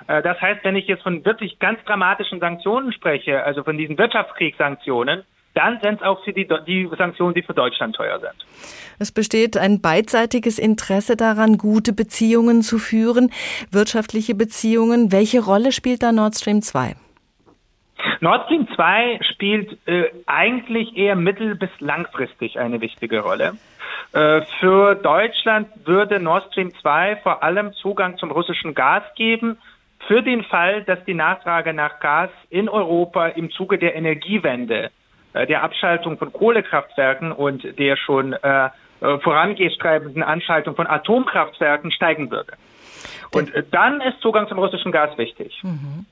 S27: Äh, das heißt, wenn ich jetzt von wirklich ganz dramatischen Sanktionen spreche, also von diesen Wirtschaftskriegssanktionen, dann sind es auch für die, die Sanktionen, die für Deutschland teuer sind.
S2: Es besteht ein beidseitiges Interesse daran, gute Beziehungen zu führen, wirtschaftliche Beziehungen. Welche Rolle spielt da Nord Stream 2?
S27: Nord Stream 2 spielt äh, eigentlich eher mittel- bis langfristig eine wichtige Rolle. Äh, für Deutschland würde Nord Stream 2 vor allem Zugang zum russischen Gas geben, für den Fall, dass die Nachfrage nach Gas in Europa im Zuge der Energiewende, äh, der Abschaltung von Kohlekraftwerken und der schon äh, vorangehstreibenden Anschaltung von Atomkraftwerken steigen würde. Und dann ist Zugang zum russischen Gas wichtig. Mhm.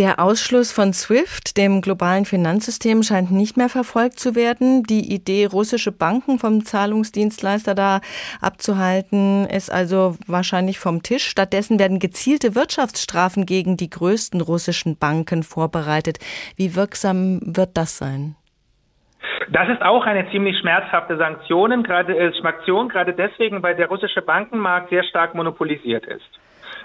S2: Der Ausschluss von SWIFT, dem globalen Finanzsystem, scheint nicht mehr verfolgt zu werden. Die Idee, russische Banken vom Zahlungsdienstleister da abzuhalten, ist also wahrscheinlich vom Tisch. Stattdessen werden gezielte Wirtschaftsstrafen gegen die größten russischen Banken vorbereitet. Wie wirksam wird das sein?
S27: Das ist auch eine ziemlich schmerzhafte Sanktion, gerade, äh, Sanktion, gerade deswegen, weil der russische Bankenmarkt sehr stark monopolisiert ist.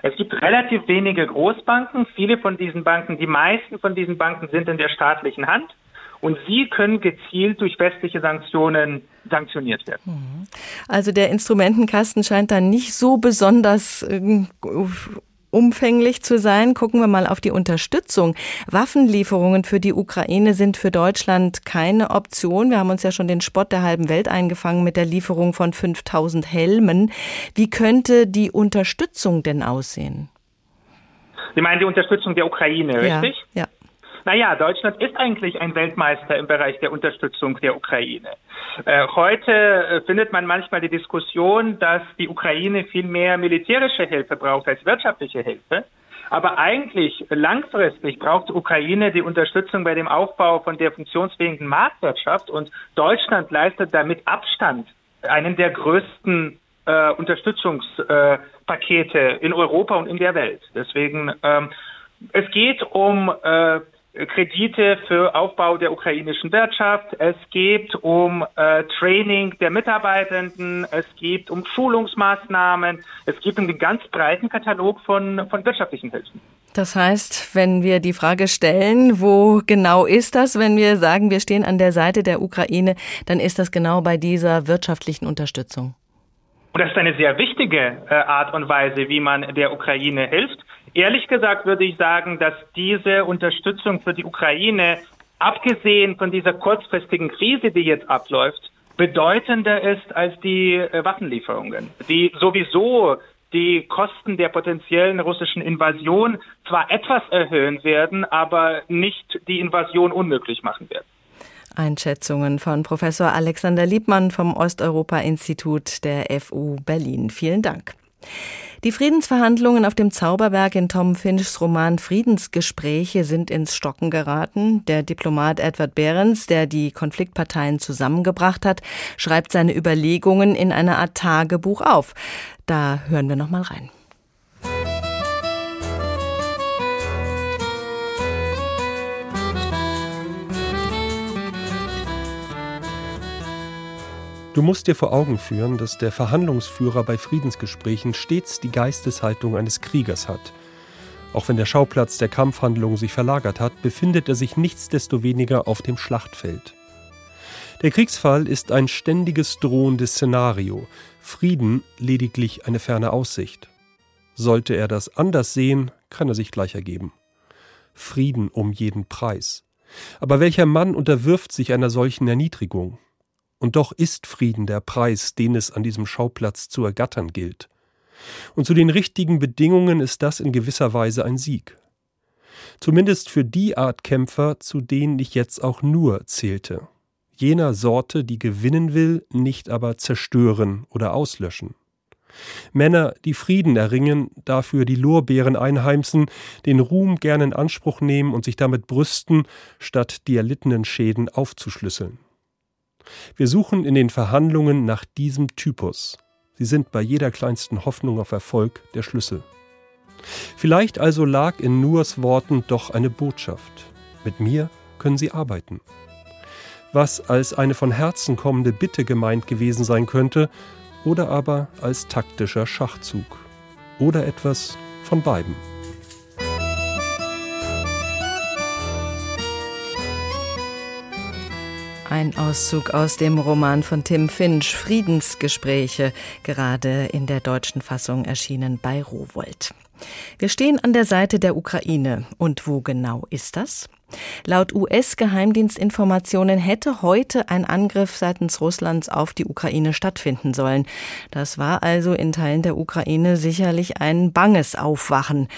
S27: Es gibt relativ wenige Großbanken. Viele von diesen Banken, die meisten von diesen Banken sind in der staatlichen Hand. Und sie können gezielt durch westliche Sanktionen sanktioniert werden. Mhm.
S2: Also der Instrumentenkasten scheint da nicht so besonders äh, umfänglich zu sein. Gucken wir mal auf die Unterstützung. Waffenlieferungen für die Ukraine sind für Deutschland keine Option. Wir haben uns ja schon den Spott der halben Welt eingefangen mit der Lieferung von 5000 Helmen. Wie könnte die Unterstützung denn aussehen?
S27: Sie meinen die Unterstützung der Ukraine, richtig?
S2: Ja. ja.
S27: Naja, Deutschland ist eigentlich ein Weltmeister im Bereich der Unterstützung der Ukraine. Äh, heute äh, findet man manchmal die Diskussion, dass die Ukraine viel mehr militärische Hilfe braucht als wirtschaftliche Hilfe. Aber eigentlich langfristig braucht die Ukraine die Unterstützung bei dem Aufbau von der funktionsfähigen Marktwirtschaft und Deutschland leistet damit Abstand einen der größten äh, Unterstützungspakete in Europa und in der Welt. Deswegen ähm, es geht um äh, Kredite für Aufbau der ukrainischen Wirtschaft. Es geht um äh, Training der Mitarbeitenden. Es geht um Schulungsmaßnahmen. Es geht um den ganz breiten Katalog von, von wirtschaftlichen Hilfen.
S2: Das heißt, wenn wir die Frage stellen, wo genau ist das, wenn wir sagen, wir stehen an der Seite der Ukraine, dann ist das genau bei dieser wirtschaftlichen Unterstützung.
S27: Und das ist eine sehr wichtige äh, Art und Weise, wie man der Ukraine hilft. Ehrlich gesagt würde ich sagen, dass diese Unterstützung für die Ukraine, abgesehen von dieser kurzfristigen Krise, die jetzt abläuft, bedeutender ist als die äh, Waffenlieferungen, die sowieso die Kosten der potenziellen russischen Invasion zwar etwas erhöhen werden, aber nicht die Invasion unmöglich machen werden.
S2: Einschätzungen von Professor Alexander Liebmann vom Osteuropa-Institut der FU Berlin. Vielen Dank. Die Friedensverhandlungen auf dem Zauberberg in Tom Finchs Roman Friedensgespräche sind ins Stocken geraten. Der Diplomat Edward Behrens, der die Konfliktparteien zusammengebracht hat, schreibt seine Überlegungen in einer Art Tagebuch auf. Da hören wir noch mal rein.
S18: Du musst dir vor Augen führen, dass der Verhandlungsführer bei Friedensgesprächen stets die Geisteshaltung eines Kriegers hat. Auch wenn der Schauplatz der Kampfhandlungen sich verlagert hat, befindet er sich nichtsdestoweniger auf dem Schlachtfeld. Der Kriegsfall ist ein ständiges drohendes Szenario, Frieden lediglich eine ferne Aussicht. Sollte er das anders sehen, kann er sich gleich ergeben. Frieden um jeden Preis. Aber welcher Mann unterwirft sich einer solchen Erniedrigung? Und doch ist Frieden der Preis, den es an diesem Schauplatz zu ergattern gilt. Und zu den richtigen Bedingungen ist das in gewisser Weise ein Sieg. Zumindest für die Art Kämpfer, zu denen ich jetzt auch nur zählte. Jener Sorte, die gewinnen will, nicht aber zerstören oder auslöschen. Männer, die Frieden erringen, dafür die Lorbeeren einheimsen, den Ruhm gern in Anspruch nehmen und sich damit brüsten, statt die erlittenen Schäden aufzuschlüsseln. Wir suchen in den Verhandlungen nach diesem Typus. Sie sind bei jeder kleinsten Hoffnung auf Erfolg der Schlüssel. Vielleicht also lag in Nuers Worten doch eine Botschaft. Mit mir können Sie arbeiten. Was als eine von Herzen kommende Bitte gemeint gewesen sein könnte, oder aber als taktischer Schachzug. Oder etwas von beiden.
S2: Ein Auszug aus dem Roman von Tim Finch, Friedensgespräche, gerade in der deutschen Fassung erschienen bei Rowold. Wir stehen an der Seite der Ukraine. Und wo genau ist das? Laut US-Geheimdienstinformationen hätte heute ein Angriff seitens Russlands auf die Ukraine stattfinden sollen. Das war also in Teilen der Ukraine sicherlich ein banges Aufwachen.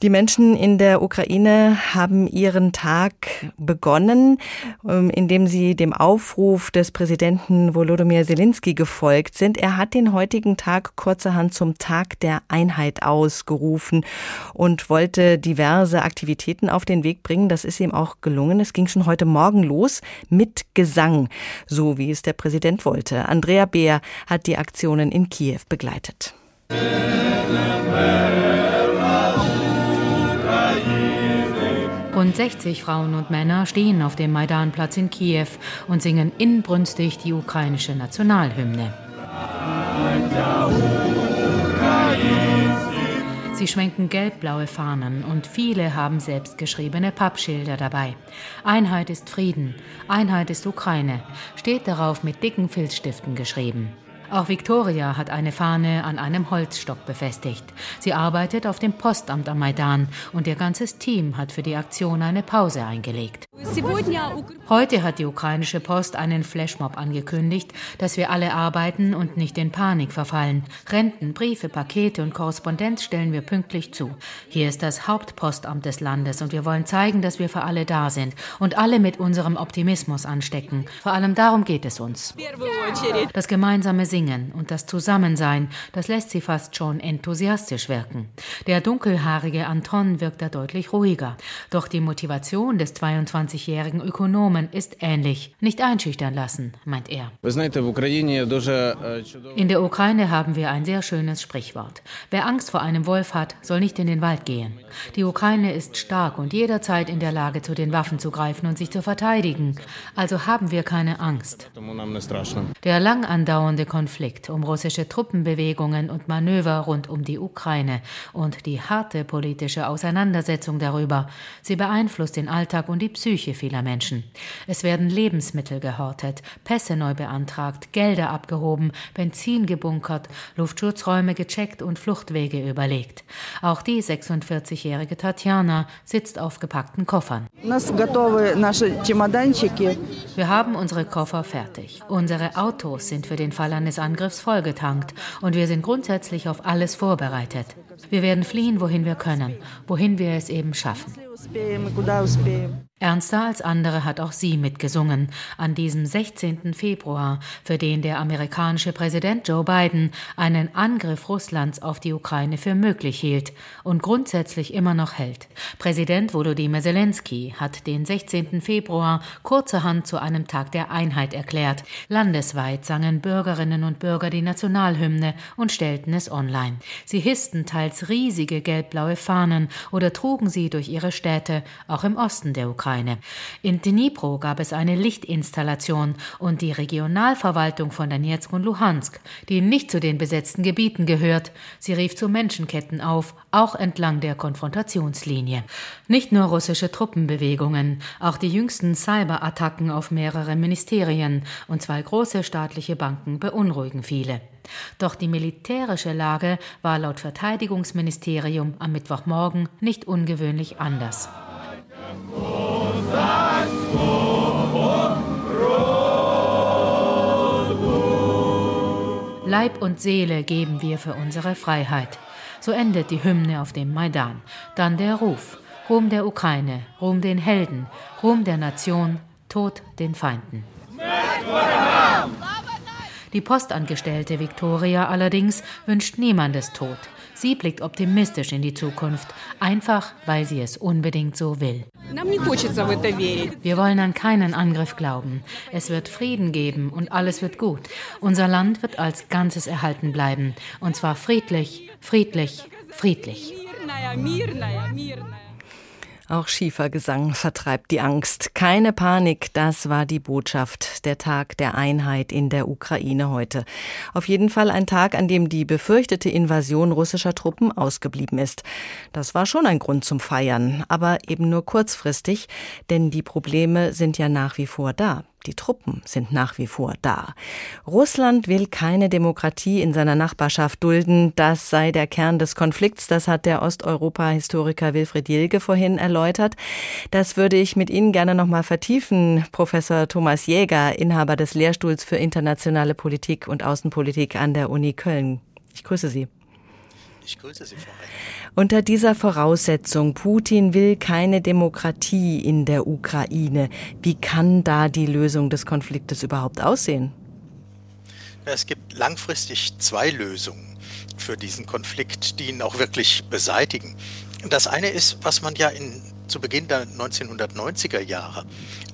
S2: Die Menschen in der Ukraine haben ihren Tag begonnen, ähm, indem sie dem Aufruf des Präsidenten Volodymyr Zelensky gefolgt sind. Er hat den heutigen Tag kurzerhand zum Tag der Einheit ausgerufen und wollte diverse Aktivitäten auf den Weg bringen. Das ist ihm auch gelungen. Es ging schon heute Morgen los mit Gesang, so wie es der Präsident wollte. Andrea Beer hat die Aktionen in Kiew begleitet.
S28: Rund 60 Frauen und Männer stehen auf dem Maidanplatz in Kiew und singen inbrünstig die ukrainische Nationalhymne. Sie schwenken gelb-blaue Fahnen und viele haben selbstgeschriebene Pappschilder dabei. Einheit ist Frieden, Einheit ist Ukraine, steht darauf mit dicken Filzstiften geschrieben. Auch Victoria hat eine Fahne an einem Holzstock befestigt. Sie arbeitet auf dem Postamt am Maidan und ihr ganzes Team hat für die Aktion eine Pause eingelegt. Heute hat die ukrainische Post einen Flashmob angekündigt, dass wir alle arbeiten und nicht in Panik verfallen. Renten, Briefe, Pakete und Korrespondenz stellen wir pünktlich zu. Hier ist das Hauptpostamt des Landes und wir wollen zeigen, dass wir für alle da sind und alle mit unserem Optimismus anstecken. Vor allem darum geht es uns. Das gemeinsame Singen Singen und das Zusammensein, das lässt sie fast schon enthusiastisch wirken. Der dunkelhaarige Anton wirkt da deutlich ruhiger. Doch die Motivation des 22-jährigen Ökonomen ist ähnlich. Nicht einschüchtern lassen, meint er. In der Ukraine haben wir ein sehr schönes Sprichwort. Wer Angst vor einem Wolf hat, soll nicht in den Wald gehen. Die Ukraine ist stark und jederzeit in der Lage, zu den Waffen zu greifen und sich zu verteidigen. Also haben wir keine Angst. Der lang andauernde Konflikt Konflikt um russische Truppenbewegungen und Manöver rund um die Ukraine und die harte politische Auseinandersetzung darüber. Sie beeinflusst den Alltag und die Psyche vieler Menschen. Es werden Lebensmittel gehortet, Pässe neu beantragt, Gelder abgehoben, Benzin gebunkert, Luftschutzräume gecheckt und Fluchtwege überlegt. Auch die 46-jährige Tatjana sitzt auf gepackten Koffern. Wir haben unsere Koffer fertig. Unsere Autos sind für den Fall eines Angriffs vollgetankt und wir sind grundsätzlich auf alles vorbereitet. Wir werden fliehen, wohin wir können, wohin wir es eben schaffen. Ernster als andere hat auch sie mitgesungen an diesem 16. Februar, für den der amerikanische Präsident Joe Biden einen Angriff Russlands auf die Ukraine für möglich hielt und grundsätzlich immer noch hält. Präsident Volodymyr Zelensky hat den 16. Februar kurzerhand zu einem Tag der Einheit erklärt. Landesweit sangen Bürgerinnen und Bürger die Nationalhymne und stellten es online. Sie hissten teils riesige gelb-blaue Fahnen oder trugen sie durch ihre Städte, auch im Osten der Ukraine. Ukraine. In Dnipro gab es eine Lichtinstallation und die Regionalverwaltung von Donetsk und Luhansk, die nicht zu den besetzten Gebieten gehört. Sie rief zu Menschenketten auf, auch entlang der Konfrontationslinie. Nicht nur russische Truppenbewegungen, auch die jüngsten Cyberattacken auf mehrere Ministerien und zwei große staatliche Banken beunruhigen viele. Doch die militärische Lage war laut Verteidigungsministerium am Mittwochmorgen nicht ungewöhnlich anders. Leib und Seele geben wir für unsere Freiheit. So endet die Hymne auf dem Maidan. Dann der Ruf. Ruhm der Ukraine, Ruhm den Helden, Ruhm der Nation, Tod den Feinden. Die Postangestellte Victoria allerdings wünscht niemandes Tod. Sie blickt optimistisch in die Zukunft, einfach weil sie es unbedingt so will. Wir wollen an keinen Angriff glauben. Es wird Frieden geben und alles wird gut. Unser Land wird als Ganzes erhalten bleiben. Und zwar friedlich, friedlich, friedlich.
S2: Auch Schiefergesang vertreibt die Angst. Keine Panik, das war die Botschaft. Der Tag der Einheit in der Ukraine heute. Auf jeden Fall ein Tag, an dem die befürchtete Invasion russischer Truppen ausgeblieben ist. Das war schon ein Grund zum Feiern, aber eben nur kurzfristig, denn die Probleme sind ja nach wie vor da. Die Truppen sind nach wie vor da. Russland will keine Demokratie in seiner Nachbarschaft dulden. Das sei der Kern des Konflikts. Das hat der Osteuropa-Historiker Wilfried Jilge vorhin erläutert. Das würde ich mit Ihnen gerne noch mal vertiefen. Professor Thomas Jäger, Inhaber des Lehrstuhls für internationale Politik und Außenpolitik an der Uni Köln. Ich grüße Sie.
S29: Ich grüße Sie, Frau.
S2: Unter dieser Voraussetzung, Putin will keine Demokratie in der Ukraine. Wie kann da die Lösung des Konfliktes überhaupt aussehen?
S29: Es gibt langfristig zwei Lösungen für diesen Konflikt, die ihn auch wirklich beseitigen. Das eine ist, was man ja in zu Beginn der 1990er Jahre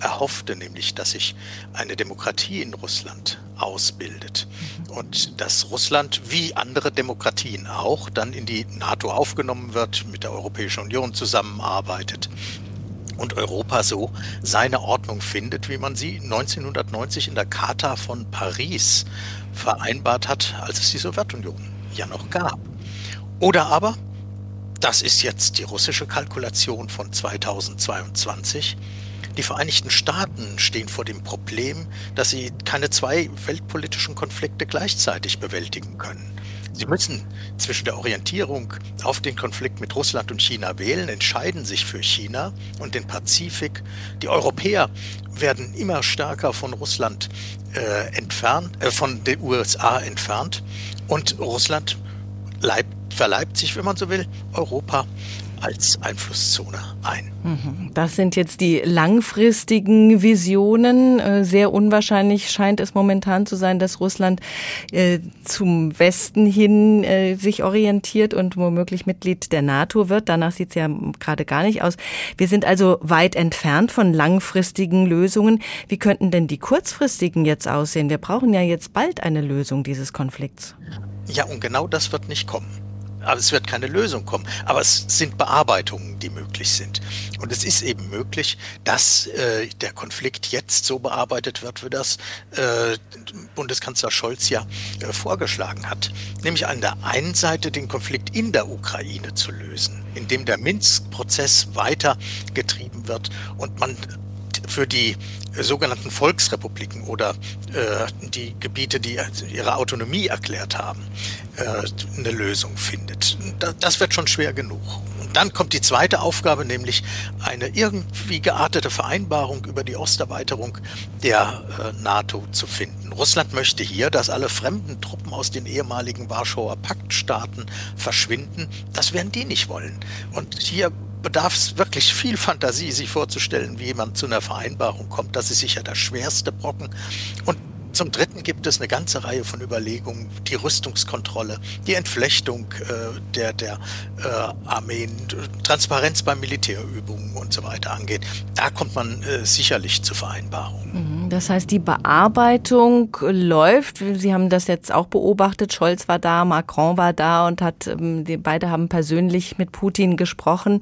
S29: erhoffte, nämlich, dass sich eine Demokratie in Russland ausbildet und dass Russland wie andere Demokratien auch dann in die NATO aufgenommen wird, mit der Europäischen Union zusammenarbeitet und Europa so seine Ordnung findet, wie man sie 1990 in der Charta von Paris vereinbart hat, als es die Sowjetunion ja noch gab. Oder aber das ist jetzt die russische Kalkulation von 2022. Die Vereinigten Staaten stehen vor dem Problem, dass sie keine zwei weltpolitischen Konflikte gleichzeitig bewältigen können. Sie müssen zwischen der Orientierung auf den Konflikt mit Russland und China wählen, entscheiden sich für China und den Pazifik. Die Europäer werden immer stärker von Russland äh, entfernt, äh, von den USA entfernt und Russland bleibt verleibt sich, wenn man so will, Europa als Einflusszone ein.
S2: Mhm. Das sind jetzt die langfristigen Visionen. Äh, sehr unwahrscheinlich scheint es momentan zu sein, dass Russland äh, zum Westen hin äh, sich orientiert und womöglich Mitglied der NATO wird. Danach sieht es ja gerade gar nicht aus. Wir sind also weit entfernt von langfristigen Lösungen. Wie könnten denn die kurzfristigen jetzt aussehen? Wir brauchen ja jetzt bald eine Lösung dieses Konflikts.
S29: Und genau das wird nicht kommen aber es wird keine Lösung kommen. Aber es sind Bearbeitungen, die möglich sind. Und es ist eben möglich, dass äh, der Konflikt jetzt so bearbeitet wird, wie das äh, Bundeskanzler Scholz ja äh, vorgeschlagen hat. Nämlich an der einen Seite den Konflikt in der Ukraine zu lösen, indem der Minsk-Prozess weitergetrieben wird und man für die sogenannten Volksrepubliken oder äh, die Gebiete, die ihre Autonomie erklärt haben, äh, eine Lösung findet. das wird schon schwer genug. Und Dann kommt die zweite Aufgabe, nämlich eine irgendwie geartete Vereinbarung über die Osterweiterung der äh, NATO zu finden. Russland möchte hier, dass alle fremden Truppen aus den ehemaligen Warschauer Paktstaaten verschwinden. Das werden die nicht wollen. Und hier bedarf es wirklich viel Fantasie, sich vorzustellen, wie man zu einer Vereinbarung kommt. Das ist sicher der schwerste Brocken. Und zum Dritten gibt es eine ganze Reihe von Überlegungen, die Rüstungskontrolle, die Entflechtung äh, der, der äh, Armeen, Transparenz bei Militärübungen und so weiter angeht. Da kommt man äh, sicherlich zu Vereinbarungen.
S2: Mhm, das heißt, die Bearbeitung läuft. Sie haben das jetzt auch beobachtet. Scholz war da, Macron war da und hat, ähm, die beide haben persönlich mit Putin gesprochen.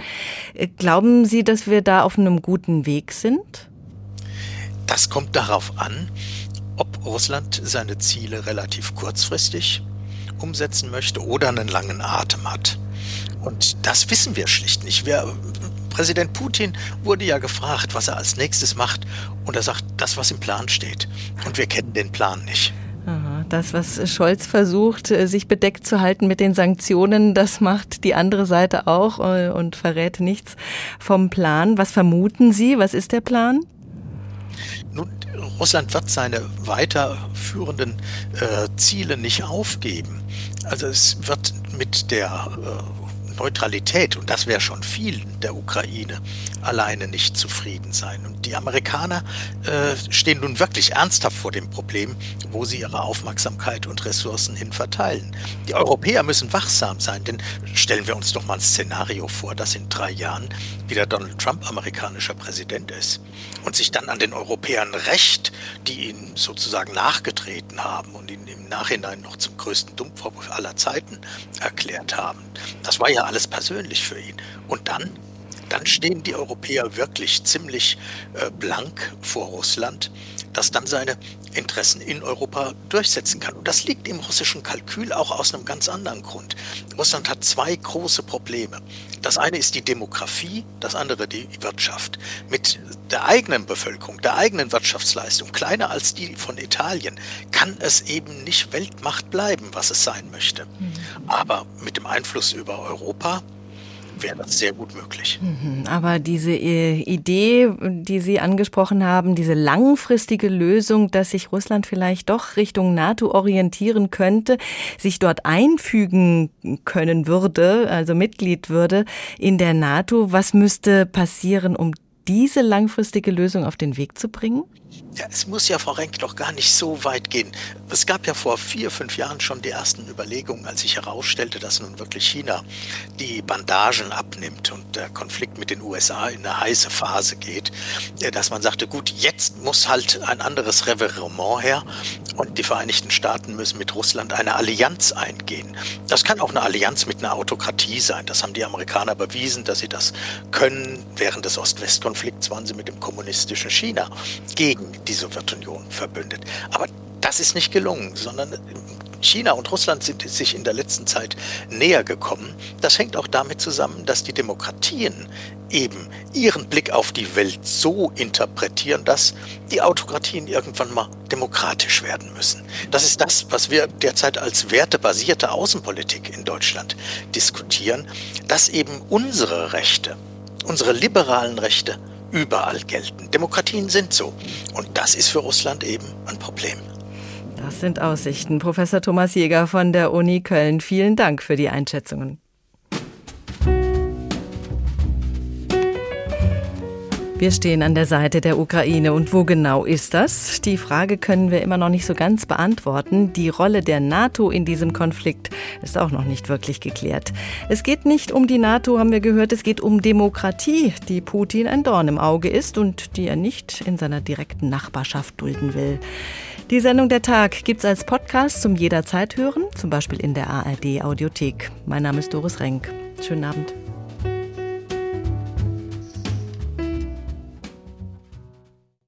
S2: Äh, glauben Sie, dass wir da auf einem guten Weg sind?
S29: Das kommt darauf an, ob Russland seine Ziele relativ kurzfristig umsetzen möchte oder einen langen Atem hat. Und das wissen wir schlicht nicht. Wir, Präsident Putin wurde ja gefragt, was er als nächstes macht. Und er sagt, das, was im Plan steht. Und wir kennen den Plan nicht.
S2: Das, was Scholz versucht, äh, sich bedeckt zu halten mit den Sanktionen, das macht die andere Seite auch äh, und verrät nichts vom Plan. Was vermuten Sie? Was ist der Plan?
S29: Russland wird seine weiterführenden äh, Ziele nicht aufgeben. Also es wird mit der äh, Neutralität, und das wäre schon viel der Ukraine, alleine nicht zufrieden sein. Und die Amerikaner äh, stehen nun wirklich ernsthaft vor dem Problem, wo sie ihre Aufmerksamkeit und Ressourcen hin verteilen. Die Europäer müssen wachsam sein, denn stellen wir uns doch mal ein Szenario vor, dass in drei Jahren wieder Donald Trump amerikanischer Präsident ist und sich dann an den Europäern rächt, die ihn sozusagen nachgetreten haben und ihn im Nachhinein noch zum größten Dummvorwurf aller Zeiten erklärt haben. Das war ja alles persönlich für ihn. Und dann dann stehen die Europäer wirklich ziemlich äh, blank vor Russland, das dann seine Interessen in Europa durchsetzen kann. Und das liegt im russischen Kalkül auch aus einem ganz anderen Grund. Russland hat zwei große Probleme. Das eine ist die Demografie, das andere die Wirtschaft. Mit der eigenen Bevölkerung, der eigenen Wirtschaftsleistung, kleiner als die von Italien, kann es eben nicht Weltmacht bleiben, was es sein möchte. Mhm. Aber mit dem Einfluss über Europa, wäre das sehr gut möglich.
S2: Mhm, aber diese äh, Idee, die Sie angesprochen haben, diese langfristige Lösung, dass sich Russland vielleicht doch Richtung NATO orientieren könnte, sich dort einfügen können würde, also Mitglied würde in der NATO, was müsste passieren, um diese langfristige Lösung auf den Weg zu bringen?
S29: Ja, es muss ja, Frau Renk, doch gar nicht so weit gehen. Es gab ja vor vier, fünf Jahren schon die ersten Überlegungen, als sich herausstellte, dass nun wirklich China die Bandagen abnimmt und der Konflikt mit den USA in eine heiße Phase geht, äh, dass man sagte, gut, jetzt muss halt ein anderes Reverentement her und die Vereinigten Staaten müssen mit Russland eine Allianz eingehen. Das kann auch eine Allianz mit einer Autokratie sein. Das haben die Amerikaner bewiesen, dass sie das können. Während des Ost-West-Konflikts waren sie mit dem kommunistischen China gegen die Sowjetunion verbündet. Aber das ist nicht gelungen, sondern China und Russland sind sich in der letzten Zeit näher gekommen. Das hängt auch damit zusammen, dass die Demokratien eben ihren Blick auf die Welt so interpretieren, dass die Autokratien irgendwann mal demokratisch werden müssen. Das ist das, was wir derzeit als wertebasierte Außenpolitik in Deutschland diskutieren, dass eben unsere Rechte, unsere liberalen Rechte überall gelten. Demokratien sind so. Und das ist für Russland eben ein Problem.
S2: Das sind Aussichten. Professor Thomas Jäger von der Uni Köln, vielen Dank für die Einschätzungen. Wir stehen an der Seite der Ukraine. Und wo genau ist das? Die Frage können wir immer noch nicht so ganz beantworten. Die Rolle der NATO in diesem Konflikt ist auch noch nicht wirklich geklärt. Es geht nicht um die NATO, haben wir gehört, es geht um Demokratie, die Putin ein Dorn im Auge ist und die er nicht in seiner direkten Nachbarschaft dulden will. Die Sendung der Tag gibt's als Podcast zum jederzeit hören, zum Beispiel in der ARD Audiothek. Mein Name ist Doris Renk. Schönen Abend.